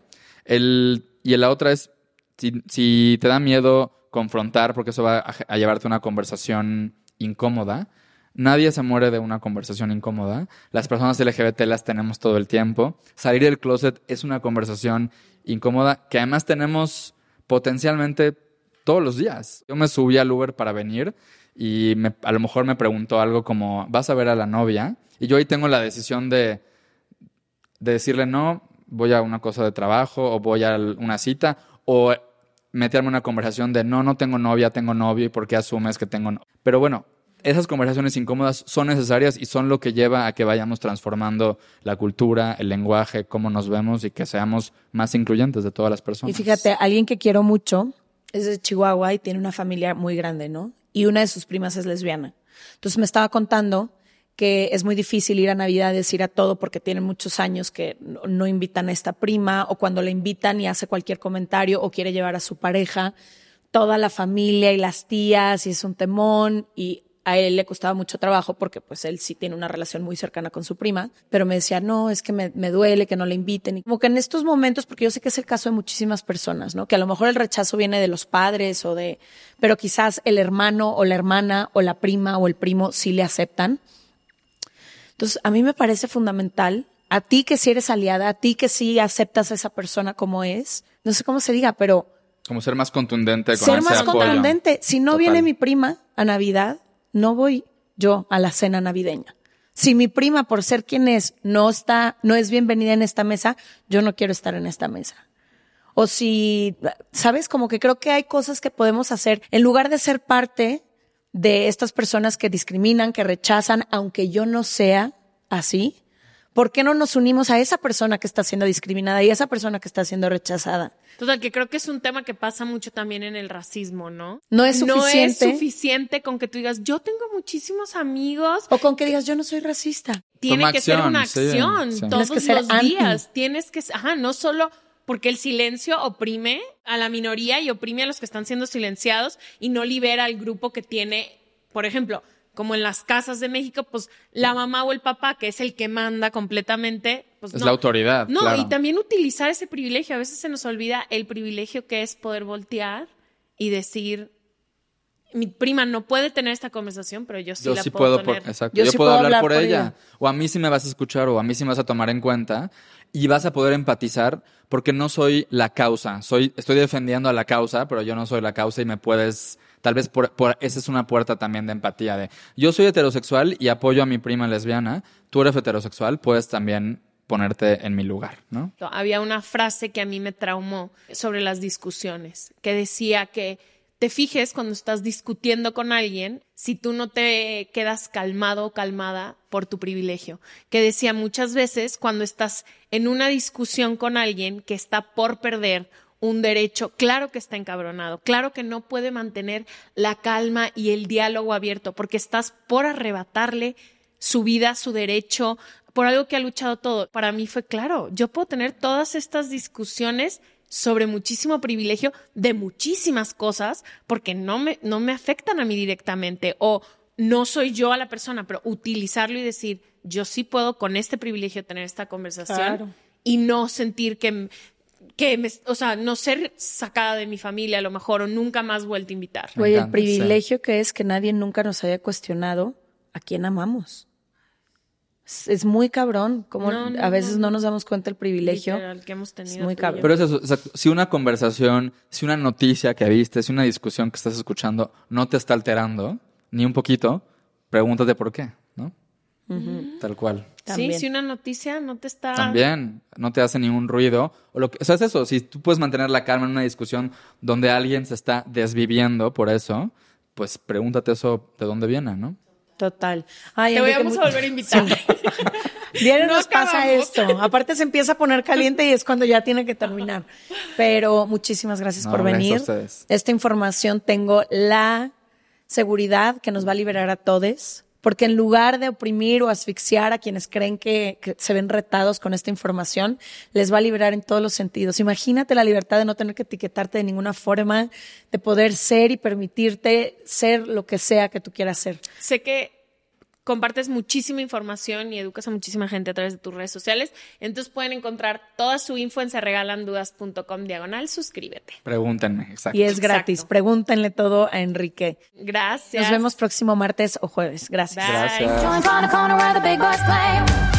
el, y la otra es, si, te da miedo confrontar, porque eso va a, llevarte a una conversación incómoda, Nadie se muere de una conversación incómoda. Las personas LGBT las tenemos todo el tiempo. Salir del closet es una conversación incómoda que además tenemos potencialmente todos los días. Yo me subí al Uber para venir y a lo mejor me preguntó algo como, ¿vas a ver a la novia? Y yo ahí tengo la decisión de, de decirle no, voy a una cosa de trabajo o voy a una cita o meterme en una conversación de no, no tengo novia, tengo novio y por qué asumes que tengo novia. Pero bueno, esas conversaciones incómodas son necesarias y son lo que lleva a que vayamos transformando la cultura, el lenguaje, cómo nos vemos y que seamos más incluyentes de todas las personas. Y fíjate, alguien que quiero mucho es de Chihuahua y tiene una familia muy grande, ¿no? Y una de sus primas es lesbiana. Entonces me estaba contando que es muy difícil ir a Navidades, ir a todo, porque tienen muchos años que no, invitan a esta prima, o cuando la invitan y hace cualquier comentario o quiere llevar a su pareja, toda la familia y las tías, y es un temón, y a él le costaba mucho trabajo porque pues él sí tiene una relación muy cercana con su prima, pero me decía, no, es que me, duele que no le inviten. Y como que en estos momentos, porque yo sé que es el caso de muchísimas personas, ¿no? Que a lo mejor el rechazo viene de los padres o de, pero quizás el hermano o la hermana o la prima o el primo sí le aceptan. Entonces, a mí me parece fundamental, a ti que si eres aliada, a ti que sí aceptas a esa persona como es, no sé cómo se diga, pero... Como ser más contundente con Ser más contundente. Si no viene mi prima a Navidad, no voy yo a la cena navideña. Si mi prima, por ser quien es, no está, no es bienvenida en esta mesa, yo no quiero estar en esta mesa. O si, sabes, como que creo que hay cosas que podemos hacer en lugar de ser parte de estas personas que discriminan, que rechazan, aunque yo no sea así, ¿por qué no nos unimos a esa persona que está siendo discriminada y a esa persona que está siendo rechazada? Total, que creo que es un tema que pasa mucho también en el racismo, ¿no? No es suficiente. No es suficiente con que tú digas, yo tengo muchísimos amigos. O con que digas, yo no soy racista. Tiene que ser una acción todos los días. Tienes que, ajá, no solo porque el silencio oprime a la minoría y oprime a los que están siendo silenciados y no libera al grupo que tiene, por ejemplo, como en las casas de México, pues la mamá o el papá, que es el que manda completamente, pues es la autoridad. No, y también utilizar ese privilegio. A veces se nos olvida el privilegio que es poder voltear y decir, mi prima no puede tener esta conversación, pero yo sí yo la sí puedo, tener. exacto. Yo, puedo, hablar, por, ella. O a mí sí me vas a escuchar, o a mí sí me vas a tomar en cuenta. Y vas a poder empatizar porque no soy la causa. Soy, estoy defendiendo a la causa, pero yo no soy la causa y me puedes Tal vez por, esa es una puerta también de empatía de yo soy heterosexual y apoyo a mi prima lesbiana, tú eres heterosexual, puedes también ponerte en mi lugar, ¿no? Había una frase que a mí me traumó sobre las discusiones, que decía que te fijes cuando estás discutiendo con alguien si tú no te quedas calmado o calmada por tu privilegio. Que decía muchas veces cuando estás en una discusión con alguien que está por perder un derecho, claro que está encabronado, claro que no puede mantener la calma y el diálogo abierto, porque estás por arrebatarle su vida, su derecho, por algo que ha luchado todo. Para mí fue claro, yo puedo tener todas estas discusiones sobre muchísimo privilegio de muchísimas cosas porque no me, no me afectan a mí directamente o no soy yo a la persona, pero utilizarlo y decir, yo sí puedo con este privilegio tener esta conversación y no sentir que que, me, o sea, no ser sacada de mi familia a lo mejor o nunca más vuelto a invitar. Oye, el privilegio que es que nadie nunca nos haya cuestionado a quién amamos. Es, muy cabrón, como a veces no, nos damos cuenta del privilegio. que hemos tenido es muy cabrón. Pero es eso, si una conversación, si una noticia que viste, si una discusión que estás escuchando no te está alterando, ni un poquito, pregúntate por qué, Tal cual. También. Sí, si una noticia no te está... También no te hace ningún ruido. O, lo que, o sea, es eso. Si tú puedes mantener la calma en una discusión donde alguien se está desviviendo por eso, pues pregúntate eso de dónde viene, ¿no? Total. Ay, Te voy a volver a invitar. (laughs) Diario No nos pasa esto. Aparte se empieza a poner caliente y es cuando ya tiene que terminar. Pero muchísimas gracias No, por gracias a venir. ustedes. Esta información tengo la seguridad que nos va a liberar a todos. Porque en lugar de oprimir o asfixiar a quienes creen que, se ven retados con esta información, les va a liberar en todos los sentidos. Imagínate la libertad de no tener que etiquetarte de ninguna forma, de poder ser y permitirte ser lo que sea que tú quieras ser. sé que compartes muchísima información y educas a muchísima gente a través de tus redes sociales. Entonces pueden encontrar toda su info en serregalandudas.com diagonal. Suscríbete. Pregúntenme, exacto. Y es gratis. Exacto. Pregúntenle todo a Enrique. Gracias. Nos vemos próximo martes o jueves. Gracias. Bye. Gracias.